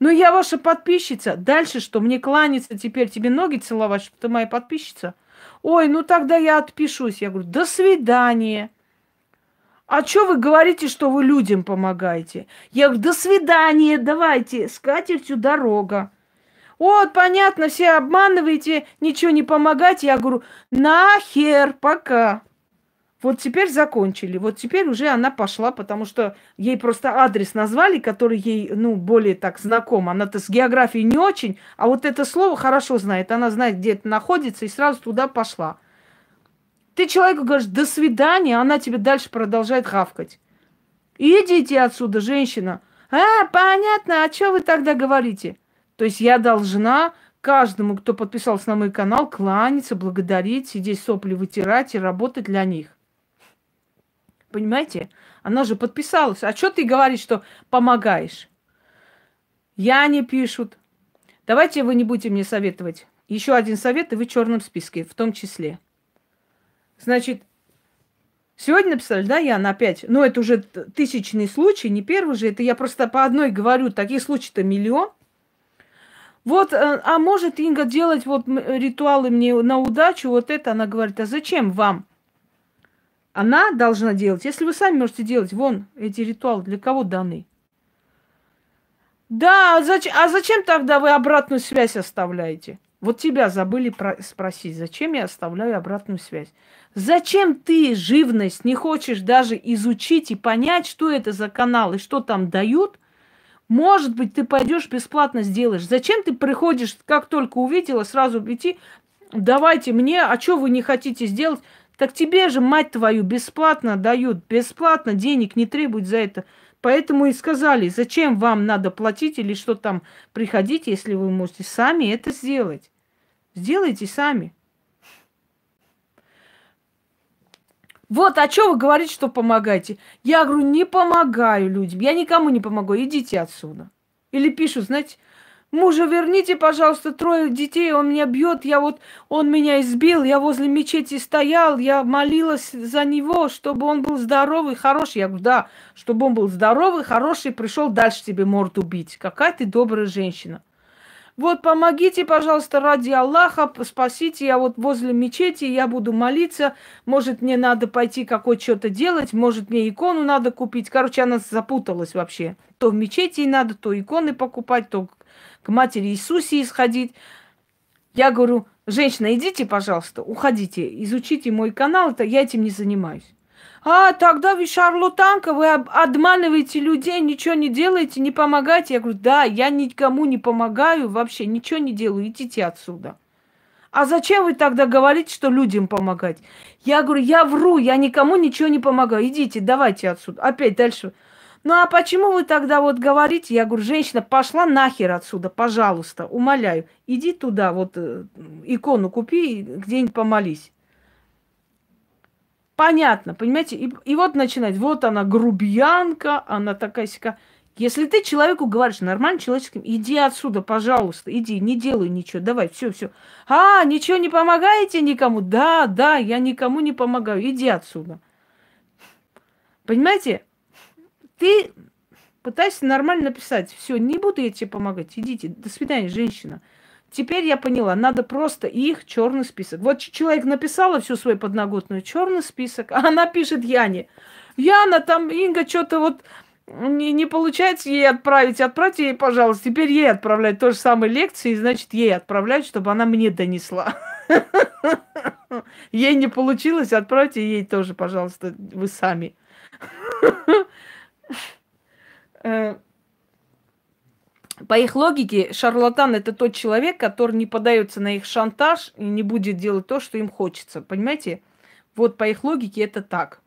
Ну, я ваша подписчица. Дальше что? Мне кланяться теперь, тебе ноги целовать, что ты моя подписчица? Ой, ну тогда я отпишусь. Я говорю, до свидания. А что вы говорите, что вы людям помогаете? Я говорю, до свидания, давайте, с катертью дорога. Вот, понятно, все обманываете, ничего не помогаете. Я говорю, нахер, пока. Вот теперь закончили. Вот теперь уже она пошла, потому что ей просто адрес назвали, который ей, ну, более так знаком. Она-то с географией не очень, а вот это слово хорошо знает. Она знает, где это находится, и сразу туда пошла. Ты человеку говоришь «до свидания», она тебе дальше продолжает хавкать. Идите отсюда, женщина. А, понятно, а что вы тогда говорите? То есть я должна каждому, кто подписался на мой канал, кланяться, благодарить, сидеть сопли вытирать и работать для них. Понимаете? Она же подписалась. А что ты говоришь, что помогаешь? Я не пишут. Давайте вы не будете мне советовать. Еще один совет, и вы в черном списке, в том числе. Значит, сегодня написали, да, Яна, опять. Ну, это уже тысячный случай, не первый же. Это я просто по одной говорю. Таких случаев-то миллион. Вот, э, а может Инга делать вот ритуалы мне на удачу, вот это, она говорит, а зачем вам? Она должна делать. Если вы сами можете делать, вон эти ритуалы для кого даны? Да, а зачем, а зачем тогда вы обратную связь оставляете? Вот тебя забыли про- спросить, зачем я оставляю обратную связь? Зачем ты, живность, не хочешь даже изучить и понять, что это за канал и что там дают? Может быть, ты пойдешь бесплатно сделаешь. Зачем ты приходишь, как только увидела, сразу идти, давайте мне, а что вы не хотите сделать? Так тебе же, мать твою, бесплатно дают, бесплатно денег не требуют за это. Поэтому и сказали, зачем вам надо платить или что там приходить, если вы можете сами это сделать. Сделайте сами. Вот, а что вы говорите, что помогаете? Я говорю, не помогаю людям. Я никому не помогу. Идите отсюда. Или пишут, знаете, Мужа верните, пожалуйста, трое детей, он меня бьет, я вот, он меня избил, я возле мечети стоял, я молилась за него, чтобы он был здоровый, хороший. Я говорю, да, чтобы он был здоровый, хороший, пришел дальше тебе морду бить. Какая ты добрая женщина. Вот помогите, пожалуйста, ради Аллаха, спасите, я вот возле мечети, я буду молиться, может, мне надо пойти какое что-то делать, может, мне икону надо купить. Короче, она запуталась вообще. То в мечети надо, то иконы покупать, то к матери Иисусе исходить. Я говорю, женщина, идите, пожалуйста, уходите, изучите мой канал, это я этим не занимаюсь. А, тогда вы шарлатанка, вы обманываете людей, ничего не делаете, не помогаете. Я говорю, да, я никому не помогаю вообще, ничего не делаю, идите отсюда. А зачем вы тогда говорите, что людям помогать? Я говорю, я вру, я никому ничего не помогаю. Идите, давайте отсюда. Опять дальше. Ну а почему вы тогда вот говорите? Я говорю, женщина, пошла нахер отсюда, пожалуйста, умоляю. Иди туда, вот э, икону купи, где-нибудь помолись. Понятно, понимаете? И, и вот начинать, вот она грубиянка, она такая сика. Если ты человеку говоришь нормально человеческим, иди отсюда, пожалуйста, иди, не делай ничего, давай, все, все. А, ничего не помогаете никому? Да, да, я никому не помогаю, иди отсюда. Понимаете? Ты Пытайся нормально написать. Все, не буду я тебе помогать. Идите. До свидания, женщина. Теперь я поняла, надо просто их черный список. Вот человек написала всю свою подноготную черный список, а она пишет Яне. Яна, там Инга что-то вот не, не получается ей отправить. Отправьте ей, пожалуйста. Теперь ей отправлять то же самое лекции, значит, ей отправлять, чтобы она мне донесла. Ей не получилось, отправьте ей тоже, пожалуйста, вы сами. Э, по их логике, шарлатан это тот человек, который не подается на их шантаж и не будет делать то, что им хочется. Понимаете? Вот по их логике это так.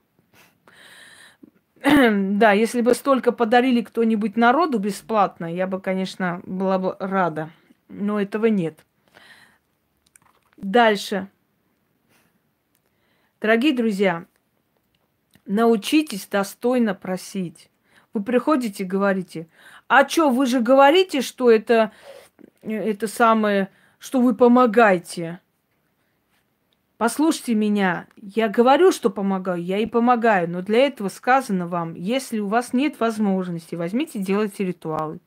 Да, если бы столько подарили кто-нибудь народу бесплатно, я бы, конечно, была бы рада. Но этого нет. Дальше. Дорогие друзья, научитесь достойно просить. Вы приходите и говорите, а что, вы же говорите, что это, это самое, что вы помогаете. Послушайте меня, я говорю, что помогаю, я и помогаю, но для этого сказано вам, если у вас нет возможности, возьмите, делайте ритуалы.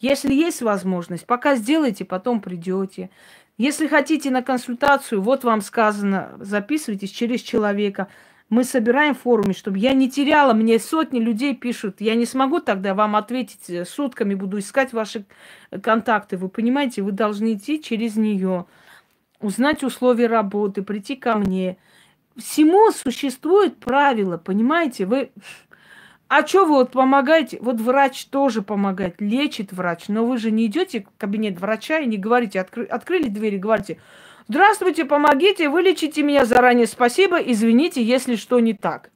Если есть возможность, пока сделайте, потом придете. Если хотите на консультацию, вот вам сказано, записывайтесь через человека. Мы собираем в форуме, чтобы я не теряла, мне сотни людей пишут. Я не смогу тогда вам ответить э, сутками, буду искать ваши э, контакты. Вы понимаете, вы должны идти через нее, узнать условия работы, прийти ко мне. Всему существует правило, понимаете? Вы а что вы вот помогаете? Вот врач тоже помогает, лечит врач, но вы же не идете в кабинет врача и не говорите, откры, открыли двери, говорите, здравствуйте, помогите, вылечите меня заранее, спасибо, извините, если что не так.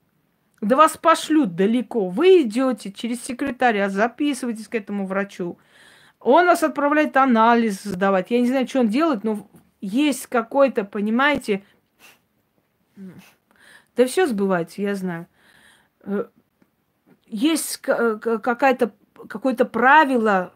Да вас пошлют далеко. Вы идете через секретаря, записывайтесь к этому врачу. Он вас отправляет анализ сдавать. Я не знаю, что он делает, но есть какой-то, понимаете, да все сбывается, я знаю э, есть э, какая-то какое-то правило,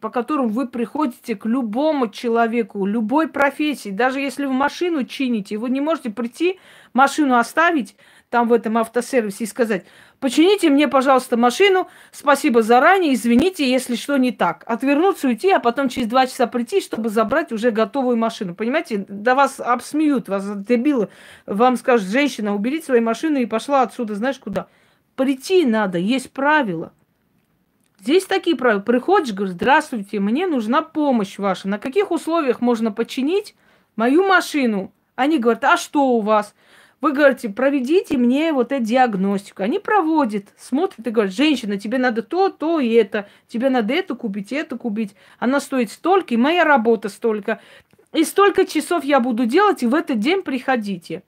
по которому вы приходите к любому человеку, любой профессии. Даже если вы машину чините, вы не можете прийти, машину оставить там в этом автосервисе и сказать, почините мне, пожалуйста, машину, спасибо заранее, извините, если что не так. Отвернуться, уйти, а потом через два часа прийти, чтобы забрать уже готовую машину. Понимаете, да вас обсмеют, вас дебилы. Вам скажут, женщина, уберите свою машину и пошла отсюда, знаешь куда. Прийти надо, есть правила. Здесь такие правила. Приходишь, говоришь, здравствуйте, мне нужна помощь ваша. На каких условиях можно починить мою машину? Они говорят, а что у вас? Вы говорите, проведите мне вот эту диагностику. Они проводят, смотрят и говорят, женщина, тебе надо то, то и это. Тебе надо это купить, это купить. Она стоит столько, и моя работа столько. И столько часов я буду делать, и в этот день приходите.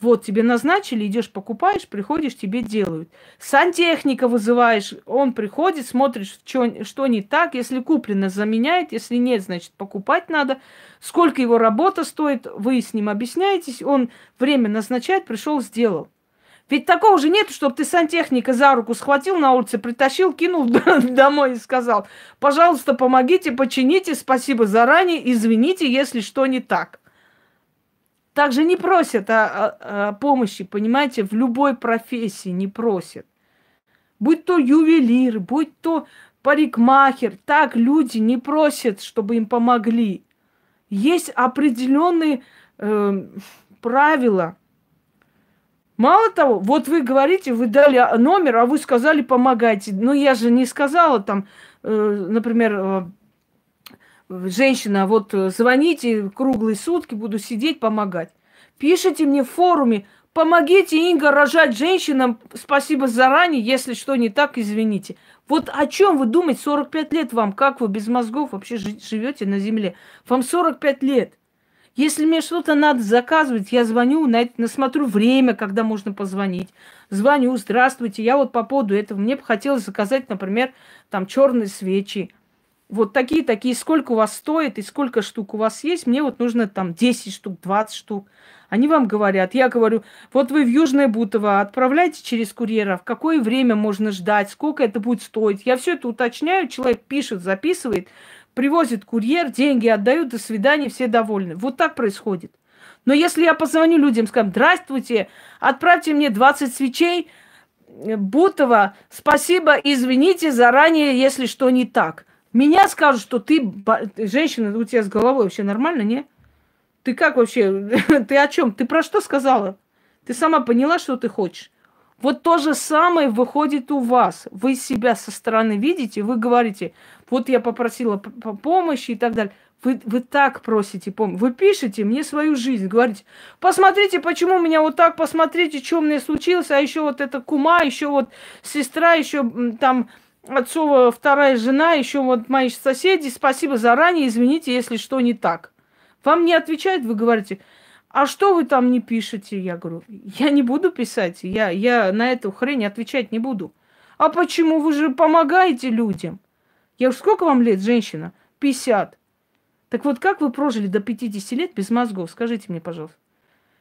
Вот тебе назначили, идешь покупаешь, приходишь, тебе делают. Сантехника вызываешь, он приходит, смотришь, что, что не так. Если куплено, заменяет. Если нет, значит, покупать надо. Сколько его работа стоит, вы с ним объясняетесь. Он время назначает, пришел, сделал. Ведь такого же нет, чтобы ты сантехника за руку схватил на улице, притащил, кинул домой и сказал, пожалуйста, помогите, почините, спасибо заранее, извините, если что не так также не просят о, о, о помощи, понимаете, в любой профессии не просят. Будь то ювелир, будь то парикмахер, так люди не просят, чтобы им помогли. Есть определенные э, правила. Мало того, вот вы говорите, вы дали номер, а вы сказали помогайте. Но я же не сказала там, э, например, э, женщина, вот э, звоните круглые сутки, буду сидеть, помогать. Пишите мне в форуме, помогите Инга рожать женщинам, спасибо заранее, если что не так, извините. Вот о чем вы думаете, 45 лет вам, как вы без мозгов вообще живете на земле? Вам 45 лет. Если мне что-то надо заказывать, я звоню, на, насмотрю время, когда можно позвонить. Звоню, здравствуйте, я вот по поводу этого, мне бы хотелось заказать, например, там черные свечи вот такие, такие, сколько у вас стоит и сколько штук у вас есть, мне вот нужно там 10 штук, 20 штук. Они вам говорят, я говорю, вот вы в Южное Бутово отправляйте через курьера, в какое время можно ждать, сколько это будет стоить. Я все это уточняю, человек пишет, записывает, привозит курьер, деньги отдают, до свидания, все довольны. Вот так происходит. Но если я позвоню людям, скажу, здравствуйте, отправьте мне 20 свечей, Бутова, спасибо, извините заранее, если что не так. Меня скажут, что ты, женщина, у тебя с головой вообще нормально, не? Ты как вообще? Ты о чем? Ты про что сказала? Ты сама поняла, что ты хочешь? Вот то же самое выходит у вас. Вы себя со стороны видите, вы говорите, вот я попросила по помощи и так далее. Вы, вы так просите помощи. Вы пишете мне свою жизнь, говорите, посмотрите, почему у меня вот так, посмотрите, что мне случилось, а еще вот эта кума, еще вот сестра, еще там отцова вторая жена, еще вот мои соседи, спасибо заранее, извините, если что не так. Вам не отвечают, вы говорите, а что вы там не пишете? Я говорю, я не буду писать, я, я на эту хрень отвечать не буду. А почему? Вы же помогаете людям. Я говорю, сколько вам лет, женщина? 50. Так вот, как вы прожили до 50 лет без мозгов? Скажите мне, пожалуйста.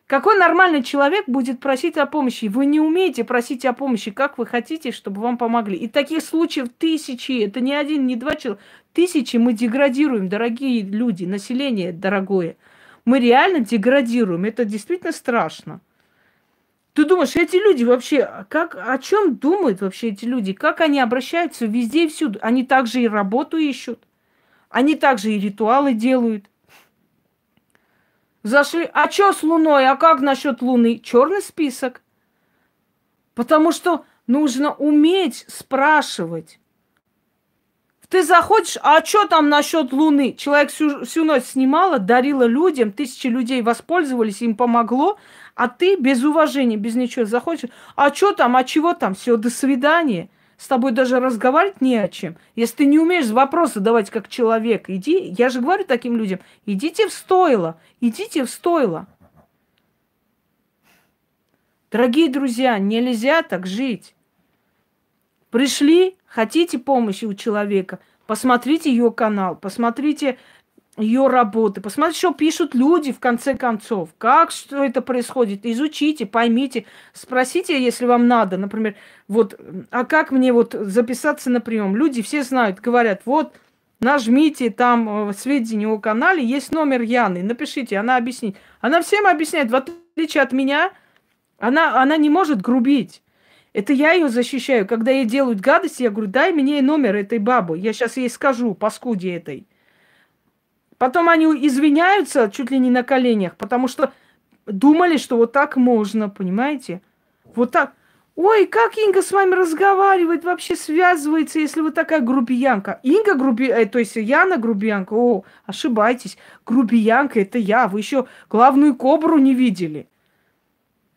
Какой нормальный человек будет просить о помощи? Вы не умеете просить о помощи, как вы хотите, чтобы вам помогли. И таких случаев тысячи, это не один, не два человека. Тысячи мы деградируем, дорогие люди, население дорогое. Мы реально деградируем. Это действительно страшно. Ты думаешь, эти люди вообще, как, о чем думают вообще эти люди? Как они обращаются везде и всюду? Они также и работу ищут. Они также и ритуалы делают. Зашли, а что с Луной? А как насчет Луны? Черный список. Потому что нужно уметь спрашивать. Ты заходишь, а что там насчет Луны? Человек всю, всю ночь снимала, дарила людям, тысячи людей воспользовались, им помогло, а ты без уважения, без ничего заходишь, а что там, а чего там, все, до свидания с тобой даже разговаривать не о чем. Если ты не умеешь вопросы задавать как человек, иди, я же говорю таким людям, идите в стойло, идите в стойло. Дорогие друзья, нельзя так жить. Пришли, хотите помощи у человека, посмотрите ее канал, посмотрите ее работы. Посмотрите, что пишут люди в конце концов. Как что это происходит. Изучите, поймите. Спросите, если вам надо. Например, вот, а как мне вот записаться на прием? Люди все знают, говорят, вот, нажмите там в сведения о канале, есть номер Яны, напишите, она объяснит. Она всем объясняет, в отличие от меня, она, она не может грубить. Это я ее защищаю. Когда ей делают гадости, я говорю, дай мне номер этой бабы. Я сейчас ей скажу, паскуде этой. Потом они извиняются чуть ли не на коленях, потому что думали, что вот так можно, понимаете? Вот так. Ой, как Инга с вами разговаривает, вообще связывается, если вы такая грубиянка. Инга груби... Э, то есть Яна грубиянка. О, ошибаетесь. Грубиянка это я. Вы еще главную кобру не видели.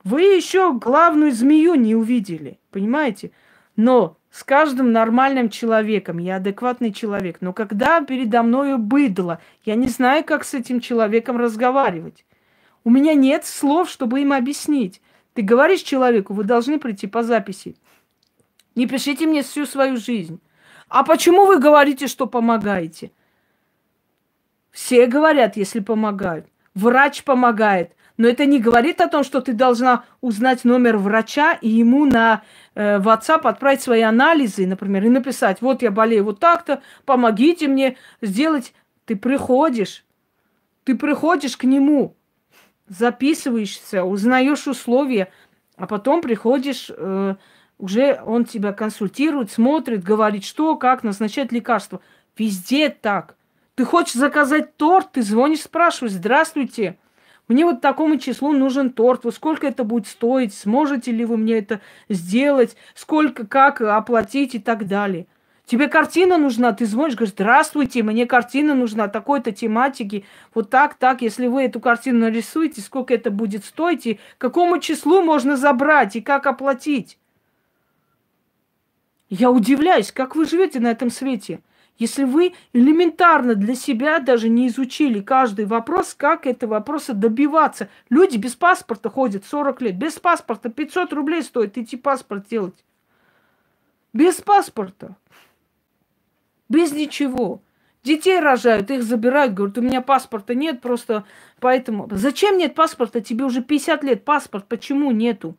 Вы еще главную змею не увидели. Понимаете? Но с каждым нормальным человеком, я адекватный человек, но когда передо мною быдло, я не знаю, как с этим человеком разговаривать. У меня нет слов, чтобы им объяснить. Ты говоришь человеку, вы должны прийти по записи. Не пишите мне всю свою жизнь. А почему вы говорите, что помогаете? Все говорят, если помогают. Врач помогает. Но это не говорит о том, что ты должна узнать номер врача и ему на э, WhatsApp отправить свои анализы, например, и написать, вот я болею вот так-то, помогите мне сделать. Ты приходишь, ты приходишь к нему, записываешься, узнаешь условия, а потом приходишь, э, уже он тебя консультирует, смотрит, говорит, что, как, назначать лекарства. Везде так. Ты хочешь заказать торт, ты звонишь, спрашиваешь, здравствуйте, мне вот такому числу нужен торт. Вот сколько это будет стоить? Сможете ли вы мне это сделать? Сколько, как оплатить и так далее. Тебе картина нужна, ты звонишь, говоришь, здравствуйте, мне картина нужна такой-то тематики, вот так, так, если вы эту картину нарисуете, сколько это будет стоить, и какому числу можно забрать, и как оплатить. Я удивляюсь, как вы живете на этом свете. Если вы элементарно для себя даже не изучили каждый вопрос, как этого вопроса добиваться. Люди без паспорта ходят 40 лет. Без паспорта 500 рублей стоит идти паспорт делать. Без паспорта. Без ничего. Детей рожают, их забирают, говорят, у меня паспорта нет, просто поэтому... Зачем нет паспорта? Тебе уже 50 лет паспорт, почему нету?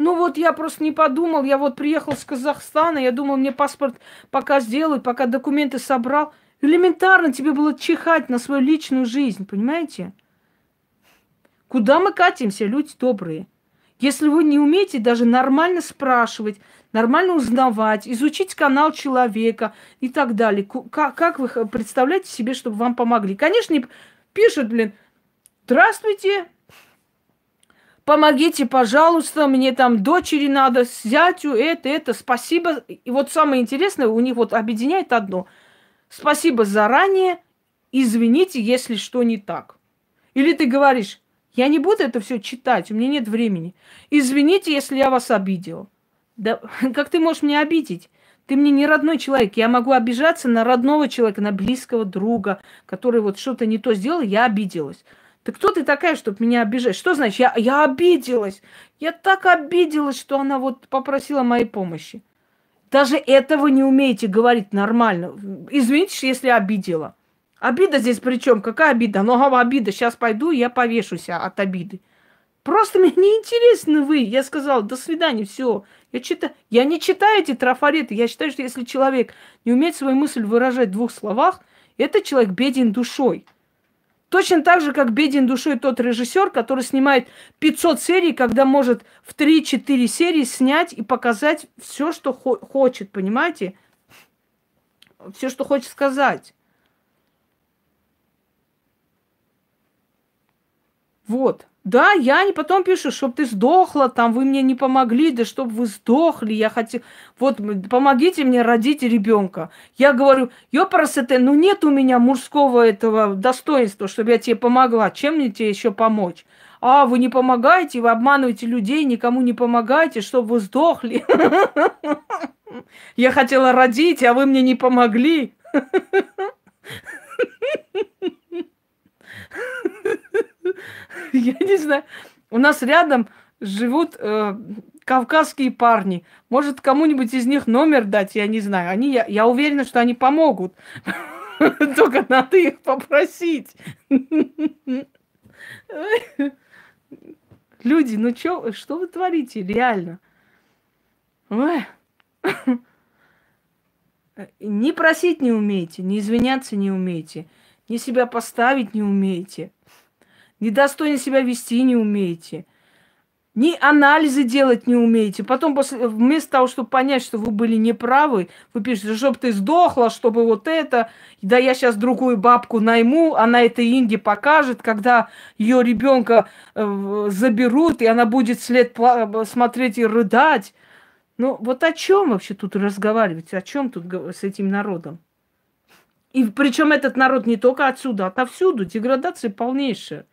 Ну вот я просто не подумал, я вот приехал с Казахстана, я думал, мне паспорт пока сделают, пока документы собрал. Элементарно тебе было чихать на свою личную жизнь, понимаете? Куда мы катимся, люди добрые? Если вы не умеете даже нормально спрашивать, нормально узнавать, изучить канал человека и так далее, как, как вы представляете себе, чтобы вам помогли? Конечно, пишут, блин, здравствуйте, помогите, пожалуйста, мне там дочери надо, зятю, это, это, спасибо. И вот самое интересное, у них вот объединяет одно. Спасибо заранее, извините, если что не так. Или ты говоришь, я не буду это все читать, у меня нет времени. Извините, если я вас обидел. Да как ты можешь меня обидеть? Ты мне не родной человек. Я могу обижаться на родного человека, на близкого друга, который вот что-то не то сделал, я обиделась. Ты кто ты такая, чтобы меня обижать? Что значит, я, я обиделась? Я так обиделась, что она вот попросила моей помощи. Даже этого не умеете говорить нормально. Извините, если обидела. Обида здесь при чем? Какая обида? Ну, обида. Сейчас пойду, я повешусь от обиды. Просто мне не интересны вы. Я сказала, до свидания, все. Я, читаю, я не читаю эти трафареты. Я считаю, что если человек не умеет свою мысль выражать в двух словах, это человек беден душой. Точно так же, как беден душой тот режиссер, который снимает 500 серий, когда может в 3-4 серии снять и показать все, что хо- хочет, понимаете? Все, что хочет сказать. Вот. Да, я не потом пишу, чтобы ты сдохла, там вы мне не помогли, да чтобы вы сдохли, я хотел, вот помогите мне родить ребенка. Я говорю, ёпарасете, ну нет у меня мужского этого достоинства, чтобы я тебе помогла, чем мне тебе еще помочь? А, вы не помогаете, вы обманываете людей, никому не помогаете, чтобы вы сдохли. Я хотела родить, а вы мне не помогли. Я не знаю. У нас рядом живут э, кавказские парни. Может, кому-нибудь из них номер дать, я не знаю. Они, я, я уверена, что они помогут. Только надо их попросить. Люди, ну чё, что вы творите, реально? Ой. Не просить не умеете, не извиняться не умеете, не себя поставить не умеете недостойно себя вести не умеете, ни анализы делать не умеете. Потом, после, вместо того, чтобы понять, что вы были неправы, вы пишете, чтобы ты сдохла, чтобы вот это, да я сейчас другую бабку найму, она это Инге покажет, когда ее ребенка э, заберут, и она будет след смотреть и рыдать. Ну, вот о чем вообще тут разговаривать? О чем тут с этим народом? И причем этот народ не только отсюда, а отовсюду. Деградация полнейшая.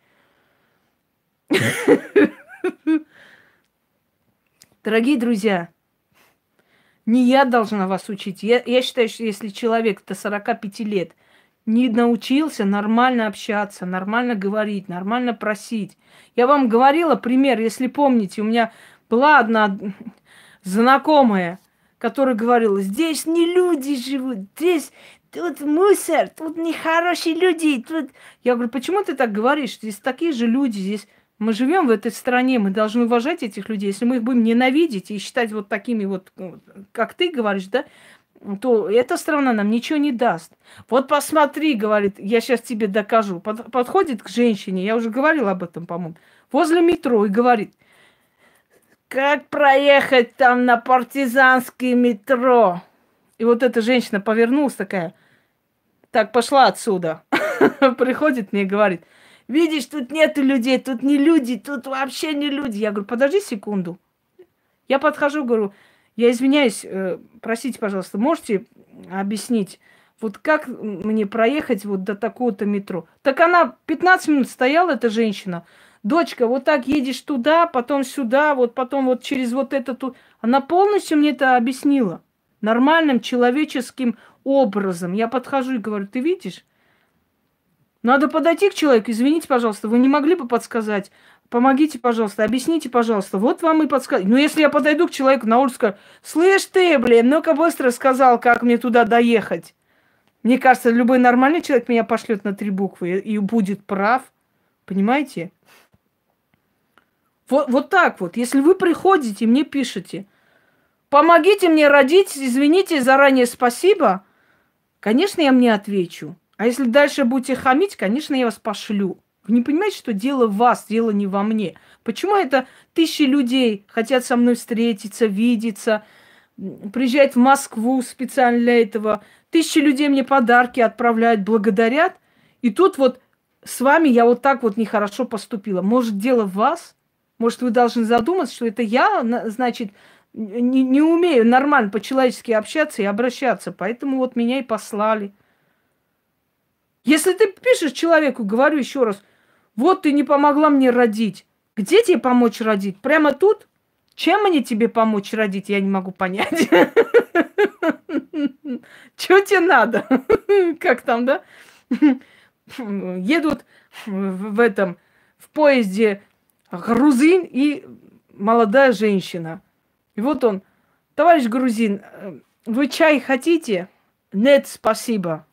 Дорогие друзья, не я должна вас учить. Я, я считаю, что если человек до 45 лет не научился нормально общаться, нормально говорить, нормально просить. Я вам говорила пример, если помните, у меня была одна знакомая, которая говорила, здесь не люди живут, здесь тут мусор, тут нехорошие люди. Тут... Я говорю, почему ты так говоришь? Здесь такие же люди, здесь мы живем в этой стране, мы должны уважать этих людей. Если мы их будем ненавидеть и считать вот такими вот, как ты говоришь, да, то эта страна нам ничего не даст. Вот посмотри, говорит, я сейчас тебе докажу. Под, подходит к женщине, я уже говорила об этом, по-моему, возле метро и говорит, как проехать там на партизанское метро? И вот эта женщина повернулась такая, так, пошла отсюда. Приходит мне и говорит, Видишь, тут нету людей, тут не люди, тут вообще не люди. Я говорю, подожди секунду. Я подхожу, говорю, я извиняюсь, э, простите, пожалуйста, можете объяснить, вот как мне проехать вот до такого-то метро? Так она 15 минут стояла, эта женщина. Дочка, вот так едешь туда, потом сюда, вот потом вот через вот это тут. Она полностью мне это объяснила. Нормальным человеческим образом. Я подхожу и говорю, ты видишь? Надо подойти к человеку, извините, пожалуйста, вы не могли бы подсказать? Помогите, пожалуйста, объясните, пожалуйста. Вот вам и подсказать. Ну, если я подойду к человеку на улице, скажу, слышь ты, блин, ну-ка быстро сказал, как мне туда доехать. Мне кажется, любой нормальный человек меня пошлет на три буквы и будет прав. Понимаете? Вот, вот так вот. Если вы приходите, мне пишете, помогите мне родить, извините, заранее спасибо, конечно, я мне отвечу. А если дальше будете хамить, конечно, я вас пошлю Вы не понимаете, что дело в вас, дело не во мне. Почему это тысячи людей хотят со мной встретиться, видеться, приезжать в Москву специально для этого. Тысячи людей мне подарки отправляют, благодарят. И тут вот с вами я вот так вот нехорошо поступила. Может, дело в вас? Может, вы должны задуматься, что это я, значит, не, не умею нормально по-человечески общаться и обращаться. Поэтому вот меня и послали. Если ты пишешь человеку, говорю еще раз, вот ты не помогла мне родить. Где тебе помочь родить? Прямо тут? Чем мне тебе помочь родить, я не могу понять. Чего тебе надо? Как там, да? Едут в этом, в поезде грузин и молодая женщина. И вот он, товарищ грузин, вы чай хотите? Нет, спасибо.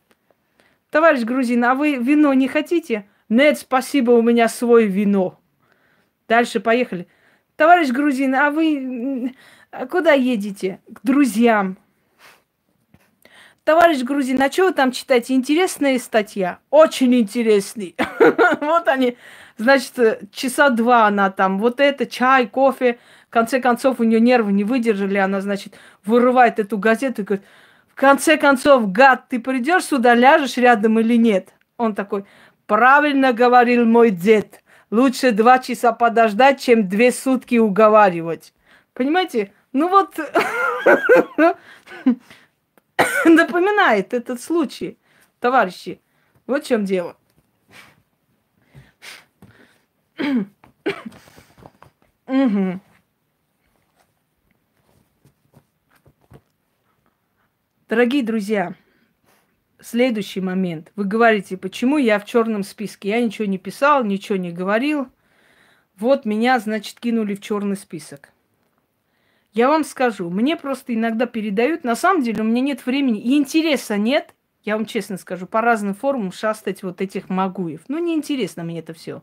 Товарищ грузин, а вы вино не хотите? Нет, спасибо, у меня свое вино. Дальше поехали. Товарищ грузин, а вы куда едете? К друзьям. Товарищ грузин, а что вы там читаете? Интересная статья? Очень интересный. Вот они, значит, часа два она там, вот это, чай, кофе. В конце концов, у нее нервы не выдержали, она, значит, вырывает эту газету и говорит, конце концов, гад, ты придешь сюда, ляжешь рядом или нет? Он такой, правильно говорил мой дед. Лучше два часа подождать, чем две сутки уговаривать. Понимаете? Ну вот, напоминает этот случай, товарищи. Вот в чем дело. Угу. Дорогие друзья, следующий момент. Вы говорите, почему я в черном списке? Я ничего не писал, ничего не говорил. Вот меня, значит, кинули в черный список. Я вам скажу, мне просто иногда передают, на самом деле у меня нет времени и интереса нет, я вам честно скажу, по разным форумам шастать вот этих магуев. Ну, неинтересно мне это все.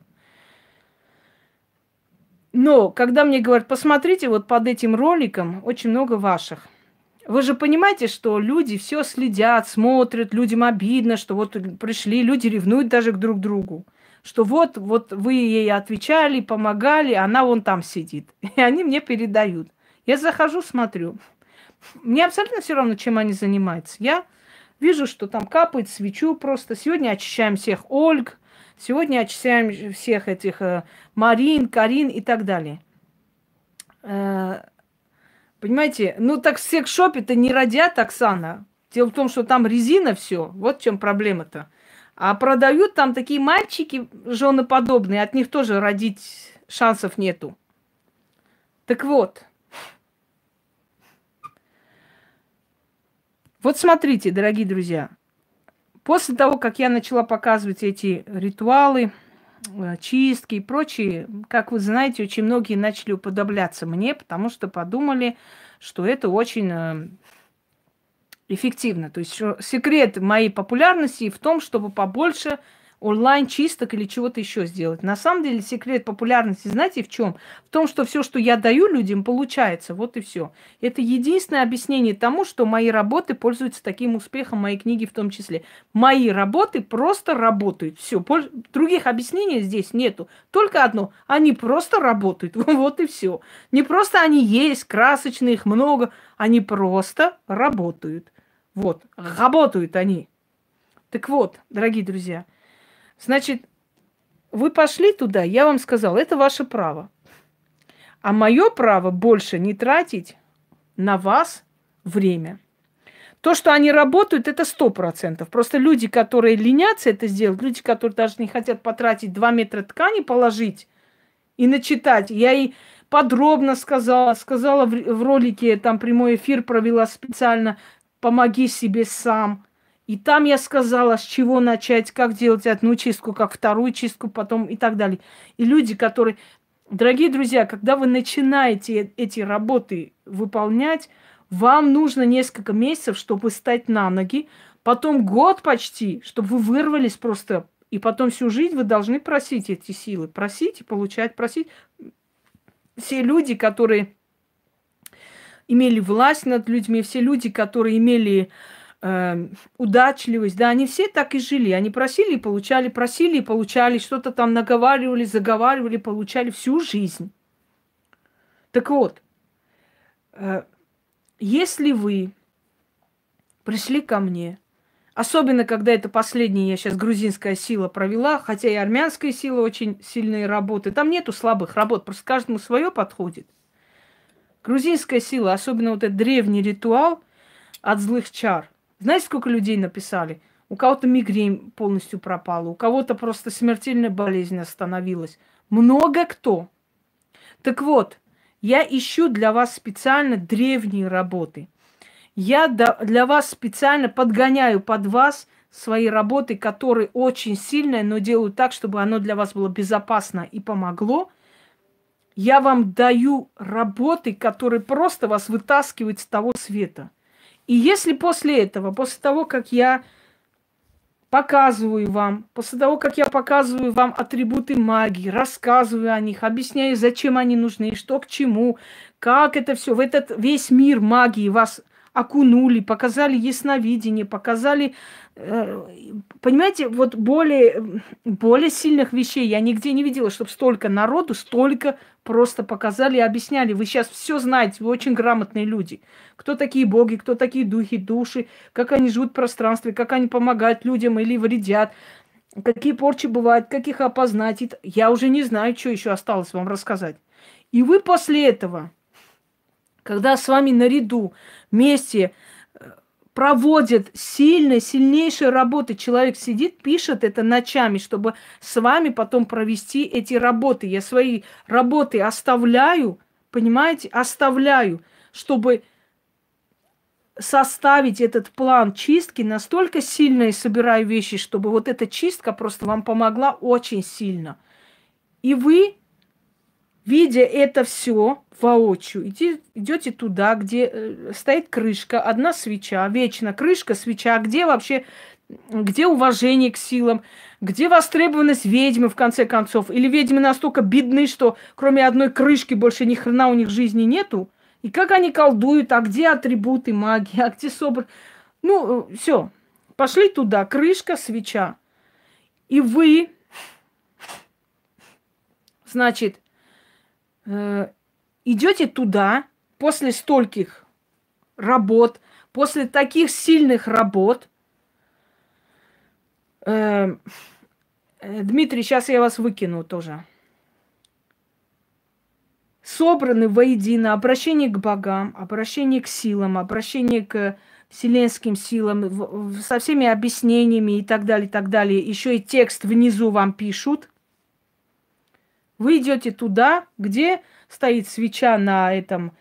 Но когда мне говорят, посмотрите, вот под этим роликом очень много ваших – вы же понимаете, что люди все следят, смотрят, людям обидно, что вот пришли, люди ревнуют даже к друг другу. Что вот, вот вы ей отвечали, помогали, она вон там сидит. И они мне передают. Я захожу, смотрю. Мне абсолютно все равно, чем они занимаются. Я вижу, что там капает свечу просто. Сегодня очищаем всех Ольг, сегодня очищаем всех этих э, Марин, Карин и так далее. Э, Понимаете, ну так в секс-шопе-то не родят, Оксана. Дело в том, что там резина все. Вот в чем проблема-то. А продают там такие мальчики женоподобные, от них тоже родить шансов нету. Так вот. Вот смотрите, дорогие друзья. После того, как я начала показывать эти ритуалы, чистки и прочие, как вы знаете, очень многие начали уподобляться мне, потому что подумали, что это очень э, эффективно. То есть секрет моей популярности в том, чтобы побольше онлайн-чисток или чего-то еще сделать. На самом деле секрет популярности, знаете, в чем? В том, что все, что я даю людям, получается. Вот и все. Это единственное объяснение тому, что мои работы пользуются таким успехом, мои книги в том числе. Мои работы просто работают. Все. Других объяснений здесь нету. Только одно. Они просто работают. Вот и все. Не просто они есть, красочные, их много. Они просто работают. Вот. Работают они. Так вот, дорогие друзья, Значит, вы пошли туда, я вам сказал, это ваше право. А мое право больше не тратить на вас время. То, что они работают, это сто процентов. Просто люди, которые ленятся это сделать, люди, которые даже не хотят потратить два метра ткани, положить и начитать. Я и подробно сказала, сказала в, в ролике, там прямой эфир провела специально, помоги себе сам. И там я сказала, с чего начать, как делать одну чистку, как вторую чистку, потом и так далее. И люди, которые... Дорогие друзья, когда вы начинаете эти работы выполнять, вам нужно несколько месяцев, чтобы стать на ноги, потом год почти, чтобы вы вырвались просто, и потом всю жизнь вы должны просить эти силы, просить и получать, просить. Все люди, которые имели власть над людьми, все люди, которые имели удачливость, да, они все так и жили. Они просили и получали, просили и получали, что-то там наговаривали, заговаривали, получали всю жизнь. Так вот, э, если вы пришли ко мне, особенно когда это последняя, я сейчас грузинская сила провела, хотя и армянская сила очень сильные работы, там нету слабых работ, просто каждому свое подходит. Грузинская сила, особенно вот этот древний ритуал от злых чар – знаете, сколько людей написали? У кого-то мигрень полностью пропала, у кого-то просто смертельная болезнь остановилась. Много кто. Так вот, я ищу для вас специально древние работы. Я для вас специально подгоняю под вас свои работы, которые очень сильные, но делаю так, чтобы оно для вас было безопасно и помогло. Я вам даю работы, которые просто вас вытаскивают с того света – и если после этого, после того, как я показываю вам, после того, как я показываю вам атрибуты магии, рассказываю о них, объясняю, зачем они нужны, что к чему, как это все, в этот весь мир магии вас окунули, показали ясновидение, показали, понимаете, вот более, более сильных вещей я нигде не видела, чтобы столько народу, столько просто показали и объясняли. Вы сейчас все знаете, вы очень грамотные люди. Кто такие боги, кто такие духи, души, как они живут в пространстве, как они помогают людям или вредят, какие порчи бывают, как их опознать. Я уже не знаю, что еще осталось вам рассказать. И вы после этого, когда с вами наряду вместе э, проводит сильной, сильнейшей работы. Человек сидит, пишет это ночами, чтобы с вами потом провести эти работы. Я свои работы оставляю, понимаете, оставляю, чтобы составить этот план чистки настолько сильно и собираю вещи, чтобы вот эта чистка просто вам помогла очень сильно. И вы видя это все воочию, иди, идете туда, где э, стоит крышка, одна свеча, вечно крышка, свеча, где вообще, где уважение к силам, где востребованность ведьмы, в конце концов, или ведьмы настолько бедны, что кроме одной крышки больше ни хрена у них жизни нету, и как они колдуют, а где атрибуты магии, а где собр... Ну, э, все, пошли туда, крышка, свеча. И вы, значит, идете туда после стольких работ, после таких сильных работ. Э, э, Дмитрий, сейчас я вас выкину тоже. Собраны воедино обращение к богам, обращение к силам, обращение к вселенским силам, со всеми объяснениями и так далее, и так далее. Еще и текст внизу вам пишут. Вы идете туда, где стоит свеча на этом,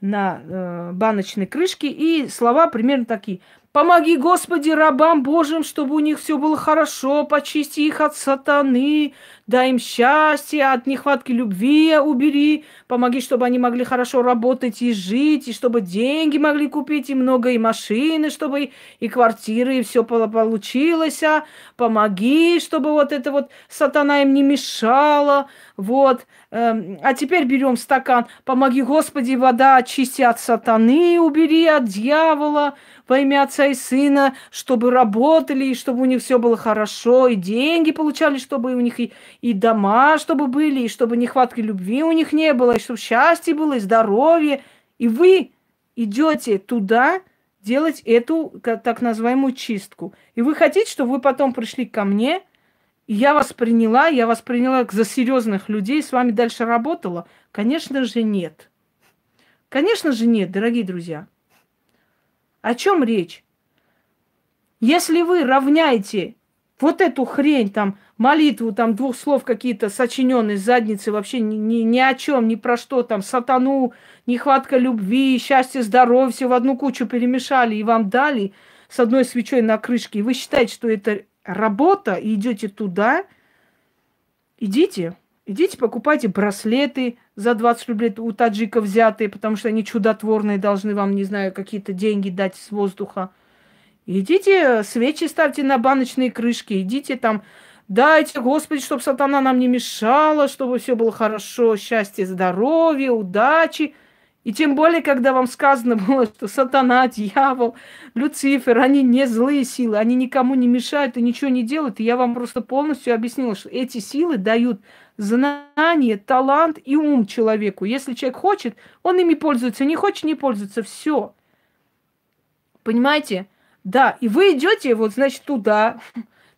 на э, баночной крышке, и слова примерно такие. Помоги, Господи, рабам Божьим, чтобы у них все было хорошо, почисти их от сатаны, дай им счастье, от нехватки любви убери, помоги, чтобы они могли хорошо работать и жить, и чтобы деньги могли купить, и много, и машины, чтобы и, квартиры, и все получилось, а. Помоги, чтобы вот это вот сатана им не мешала, вот. Эм, а теперь берем стакан, помоги, Господи, вода очисти от сатаны, убери от дьявола, во имя Отца и Сына, чтобы работали, и чтобы у них все было хорошо, и деньги получали, чтобы у них и, и дома, чтобы были, и чтобы нехватки любви у них не было, и чтобы счастье было, и здоровье. И вы идете туда делать эту так называемую чистку. И вы хотите, чтобы вы потом пришли ко мне, и я вас приняла, я вас приняла за серьезных людей, с вами дальше работала? Конечно же, нет. Конечно же, нет, дорогие друзья. О чем речь? Если вы равняете вот эту хрень, там, молитву, там, двух слов какие-то сочиненные задницы, вообще ни, ни, ни о чем, ни про что, там, сатану, нехватка любви, счастье, здоровье, все в одну кучу перемешали и вам дали с одной свечой на крышке, и вы считаете, что это работа, и идете туда, идите, идите, покупайте браслеты, за 20 рублей у таджиков взятые, потому что они чудотворные, должны вам, не знаю, какие-то деньги дать с воздуха. Идите, свечи ставьте на баночные крышки, идите там, дайте, Господи, чтобы сатана нам не мешала, чтобы все было хорошо, счастье, здоровье, удачи. И тем более, когда вам сказано было, что сатана, дьявол, Люцифер, они не злые силы, они никому не мешают и ничего не делают. И я вам просто полностью объяснила, что эти силы дают знание, талант и ум человеку. Если человек хочет, он ими пользуется, не хочет, не пользуется. Все. Понимаете? Да, и вы идете, вот, значит, туда.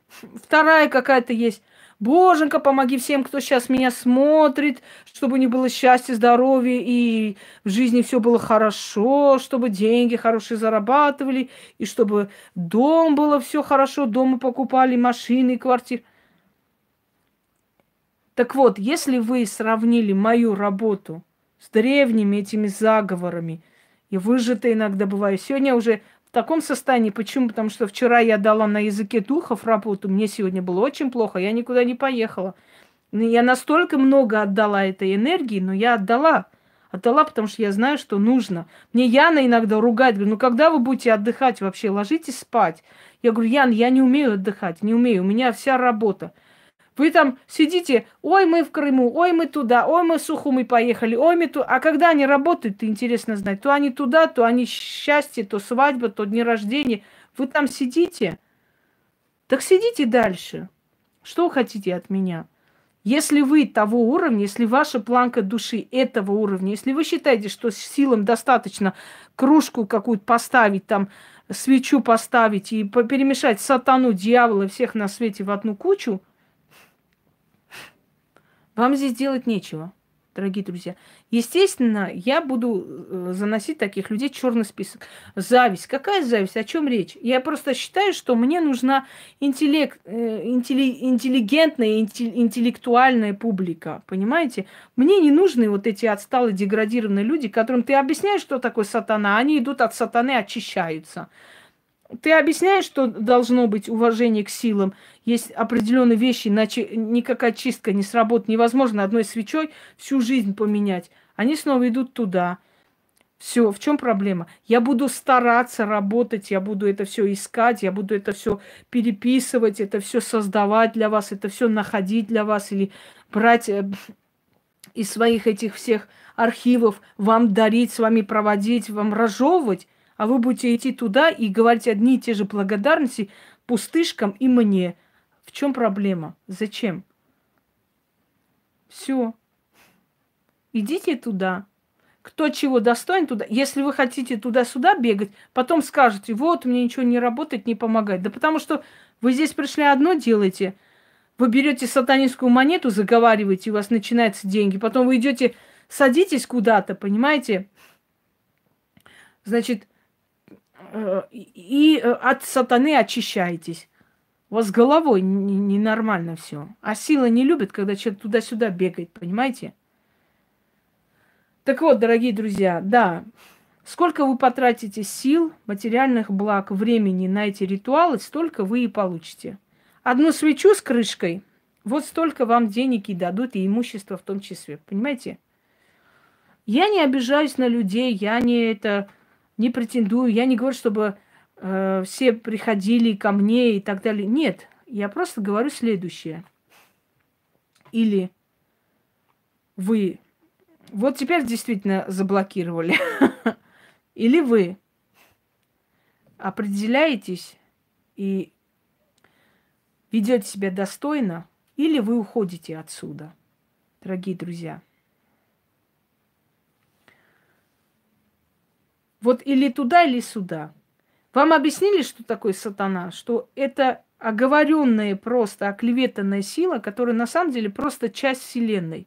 Вторая какая-то есть. Боженька, помоги всем, кто сейчас меня смотрит, чтобы не было счастья, здоровья, и в жизни все было хорошо, чтобы деньги хорошие зарабатывали, и чтобы дом было все хорошо, дома покупали, машины, квартиры. Так вот, если вы сравнили мою работу с древними этими заговорами, и выжато иногда бываю, сегодня уже в таком состоянии. Почему? Потому что вчера я дала на языке духов работу, мне сегодня было очень плохо, я никуда не поехала. Я настолько много отдала этой энергии, но я отдала. Отдала, потому что я знаю, что нужно. Мне Яна иногда ругает, говорю, ну когда вы будете отдыхать вообще, ложитесь спать. Я говорю, Ян, я не умею отдыхать, не умею, у меня вся работа. Вы там сидите, ой, мы в Крыму, ой, мы туда, ой, мы в Сухумы поехали, ой, мы туда. А когда они работают, интересно знать, то они туда, то они счастье, то свадьба, то дни рождения. Вы там сидите. Так сидите дальше. Что вы хотите от меня? Если вы того уровня, если ваша планка души этого уровня, если вы считаете, что силам достаточно кружку какую-то поставить, там свечу поставить и перемешать сатану, дьявола, всех на свете в одну кучу – вам здесь делать нечего, дорогие друзья. Естественно, я буду э, заносить таких людей в черный список. Зависть. Какая зависть? О чем речь? Я просто считаю, что мне нужна интеллект, э, интеллигентная, интеллектуальная публика. Понимаете? Мне не нужны вот эти отсталые, деградированные люди, которым ты объясняешь, что такое сатана, они идут от сатаны, очищаются. Ты объясняешь, что должно быть уважение к силам. Есть определенные вещи, иначе никакая чистка не сработает. Невозможно одной свечой всю жизнь поменять. Они снова идут туда. Все, в чем проблема? Я буду стараться работать, я буду это все искать, я буду это все переписывать, это все создавать для вас, это все находить для вас или брать э, из своих этих всех архивов, вам дарить, с вами проводить, вам разжевывать а вы будете идти туда и говорить одни и те же благодарности пустышкам и мне. В чем проблема? Зачем? Все. Идите туда. Кто чего достоин туда. Если вы хотите туда-сюда бегать, потом скажете, вот, мне ничего не работает, не помогает. Да потому что вы здесь пришли одно делаете. Вы берете сатанинскую монету, заговариваете, у вас начинаются деньги. Потом вы идете, садитесь куда-то, понимаете? Значит, и э, от сатаны очищаетесь. У вас с головой ненормально все. А сила не любит, когда человек туда-сюда бегает, понимаете? Так вот, дорогие друзья, да, сколько вы потратите сил, материальных благ, времени на эти ритуалы, столько вы и получите. Одну свечу с крышкой, вот столько вам денег и дадут, и имущество в том числе, понимаете? Я не обижаюсь на людей, я не это не претендую, я не говорю, чтобы э, все приходили ко мне и так далее. Нет, я просто говорю следующее. Или вы вот теперь действительно заблокировали. Или вы определяетесь и ведете себя достойно, или вы уходите отсюда, дорогие друзья. Вот или туда, или сюда. Вам объяснили, что такое сатана? Что это оговоренная, просто оклеветанная сила, которая на самом деле просто часть Вселенной.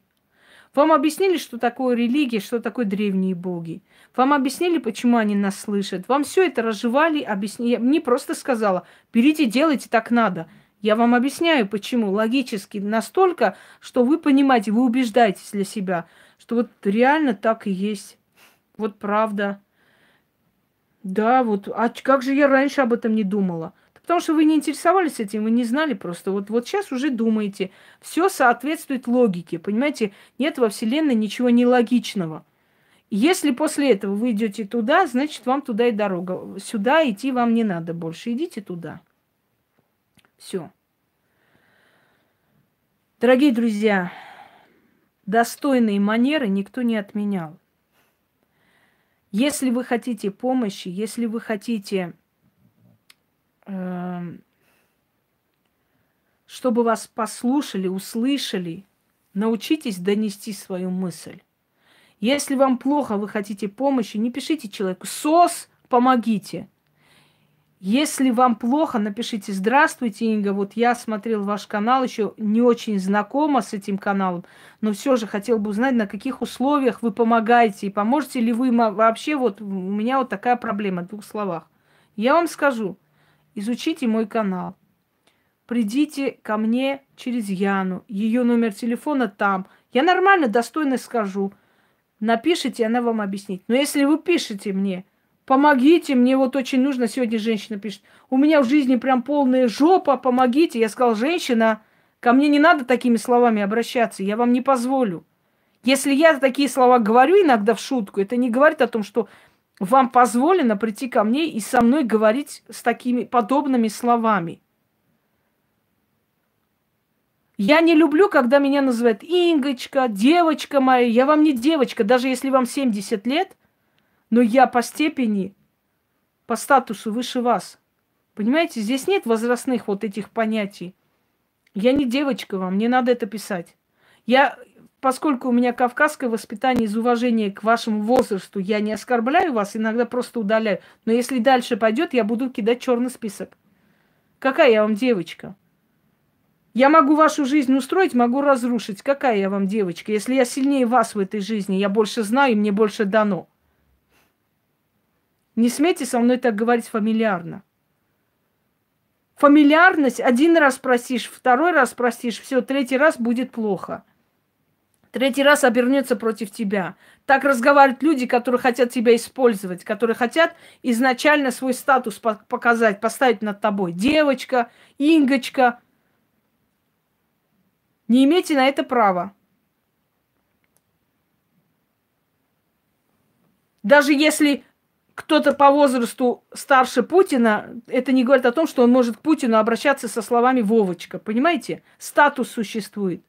Вам объяснили, что такое религия, что такое древние боги. Вам объяснили, почему они нас слышат. Вам все это разжевали, объяснили. Мне просто сказала, берите, делайте, так надо. Я вам объясняю, почему. Логически настолько, что вы понимаете, вы убеждаетесь для себя, что вот реально так и есть. Вот правда. Да, вот. А как же я раньше об этом не думала? Потому что вы не интересовались этим, вы не знали просто. Вот, вот сейчас уже думаете. Все соответствует логике. Понимаете, нет во Вселенной ничего нелогичного. Если после этого вы идете туда, значит, вам туда и дорога. Сюда идти вам не надо больше. Идите туда. Все. Дорогие друзья, достойные манеры никто не отменял. Если вы хотите помощи, если вы хотите, э, чтобы вас послушали, услышали, научитесь донести свою мысль. Если вам плохо, вы хотите помощи, не пишите человеку «СОС, помогите». Если вам плохо, напишите «Здравствуйте, Инга, вот я смотрел ваш канал, еще не очень знакома с этим каналом, но все же хотел бы узнать, на каких условиях вы помогаете, и поможете ли вы вообще, вот у меня вот такая проблема, в двух словах. Я вам скажу, изучите мой канал, придите ко мне через Яну, ее номер телефона там, я нормально, достойно скажу, напишите, она вам объяснит. Но если вы пишете мне – Помогите, мне вот очень нужно, сегодня женщина пишет, у меня в жизни прям полная жопа, помогите. Я сказал, женщина, ко мне не надо такими словами обращаться, я вам не позволю. Если я такие слова говорю иногда в шутку, это не говорит о том, что вам позволено прийти ко мне и со мной говорить с такими подобными словами. Я не люблю, когда меня называют Ингочка, девочка моя. Я вам не девочка, даже если вам 70 лет, но я по степени, по статусу выше вас. Понимаете, здесь нет возрастных вот этих понятий. Я не девочка вам, не надо это писать. Я, поскольку у меня кавказское воспитание из уважения к вашему возрасту, я не оскорбляю вас, иногда просто удаляю. Но если дальше пойдет, я буду кидать черный список. Какая я вам девочка? Я могу вашу жизнь устроить, могу разрушить. Какая я вам девочка? Если я сильнее вас в этой жизни, я больше знаю, и мне больше дано. Не смейте со мной так говорить фамильярно. Фамильярность один раз просишь, второй раз просишь, все, третий раз будет плохо. Третий раз обернется против тебя. Так разговаривают люди, которые хотят тебя использовать, которые хотят изначально свой статус показать, поставить над тобой. Девочка, Ингочка. Не имейте на это права. Даже если кто-то по возрасту старше Путина, это не говорит о том, что он может к Путину обращаться со словами Вовочка. Понимаете? Статус существует.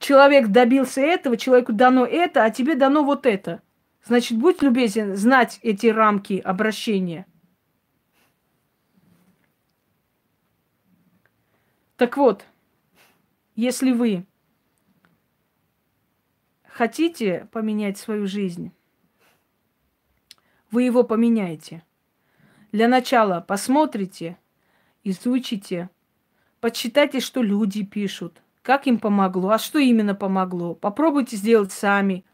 Человек добился этого, человеку дано это, а тебе дано вот это. Значит, будь любезен знать эти рамки обращения. Так вот, если вы хотите поменять свою жизнь, вы его поменяете. Для начала посмотрите, изучите, почитайте, что люди пишут, как им помогло, а что именно помогло. Попробуйте сделать сами.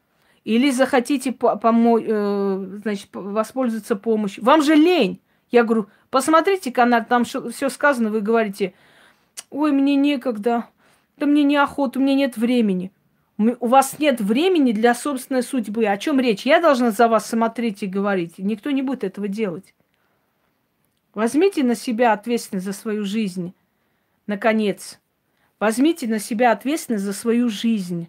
Или захотите помо- э, значит, воспользоваться помощью. Вам же лень. Я говорю, посмотрите канал, там все сказано, вы говорите, ой, мне некогда, да мне неохота, у меня нет времени у вас нет времени для собственной судьбы. О чем речь? Я должна за вас смотреть и говорить. Никто не будет этого делать. Возьмите на себя ответственность за свою жизнь. Наконец. Возьмите на себя ответственность за свою жизнь.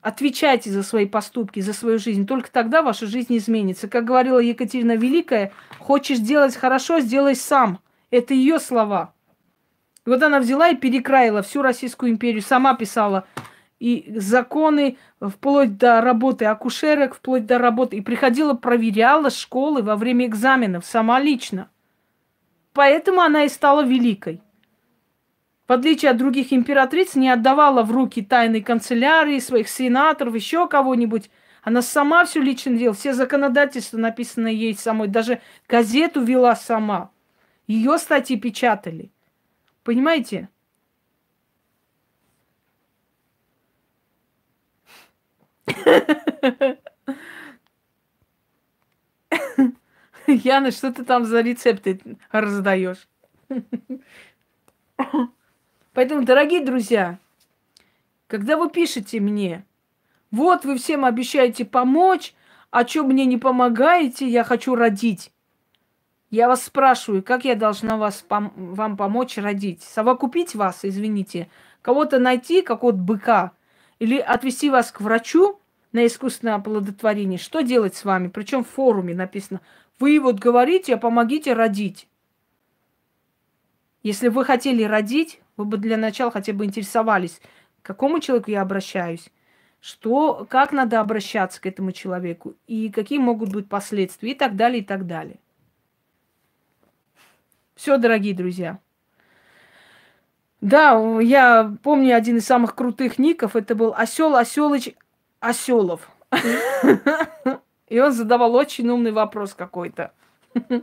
Отвечайте за свои поступки, за свою жизнь. Только тогда ваша жизнь изменится. Как говорила Екатерина Великая, хочешь сделать хорошо, сделай сам. Это ее слова. И вот она взяла и перекраила всю Российскую империю, сама писала и законы, вплоть до работы акушерок, вплоть до работы. И приходила, проверяла школы во время экзаменов сама лично. Поэтому она и стала великой. В отличие от других императриц, не отдавала в руки тайной канцелярии, своих сенаторов, еще кого-нибудь. Она сама все лично делала, все законодательства написаны ей самой, даже газету вела сама. Ее статьи печатали. Понимаете? Яна, что ты там за рецепты раздаешь? Поэтому, дорогие друзья, когда вы пишете мне, вот вы всем обещаете помочь, а что мне не помогаете, я хочу родить. Я вас спрашиваю, как я должна вас, пом- вам помочь родить? Совокупить вас, извините, кого-то найти, какого-то быка, или отвести вас к врачу на искусственное оплодотворение, что делать с вами? Причем в форуме написано, вы вот говорите, а помогите родить. Если вы хотели родить, вы бы для начала хотя бы интересовались, к какому человеку я обращаюсь, что, как надо обращаться к этому человеку и какие могут быть последствия и так далее, и так далее. Все, дорогие друзья. Да, я помню один из самых крутых ников. Это был Осел Оселыч Оселов. И он задавал очень умный вопрос какой-то.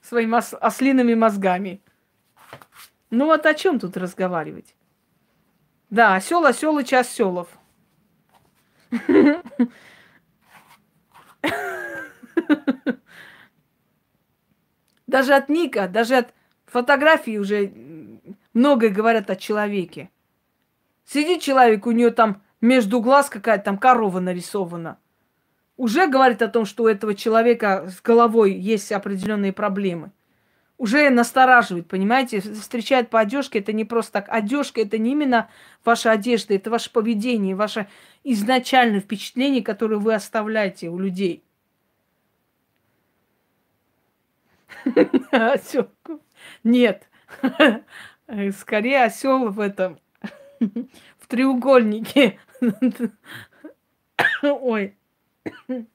Своими ослиными мозгами. Ну вот о чем тут разговаривать? Да, осел, Оселыч Оселов. Даже от Ника, даже от фотографии уже многое говорят о человеке. Сидит человек, у нее там между глаз какая-то там корова нарисована. Уже говорит о том, что у этого человека с головой есть определенные проблемы. Уже настораживает, понимаете? Встречает по одежке, это не просто так. Одежка это не именно ваша одежда, это ваше поведение, ваше изначальное впечатление, которое вы оставляете у людей. Нет. Скорее осел в этом в треугольнике. Ой.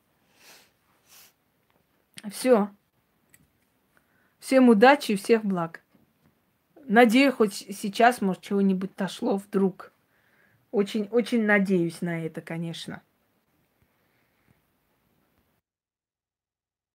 Все. Всем удачи и всех благ. Надеюсь, хоть сейчас, может, чего-нибудь дошло вдруг. Очень, очень надеюсь на это, конечно.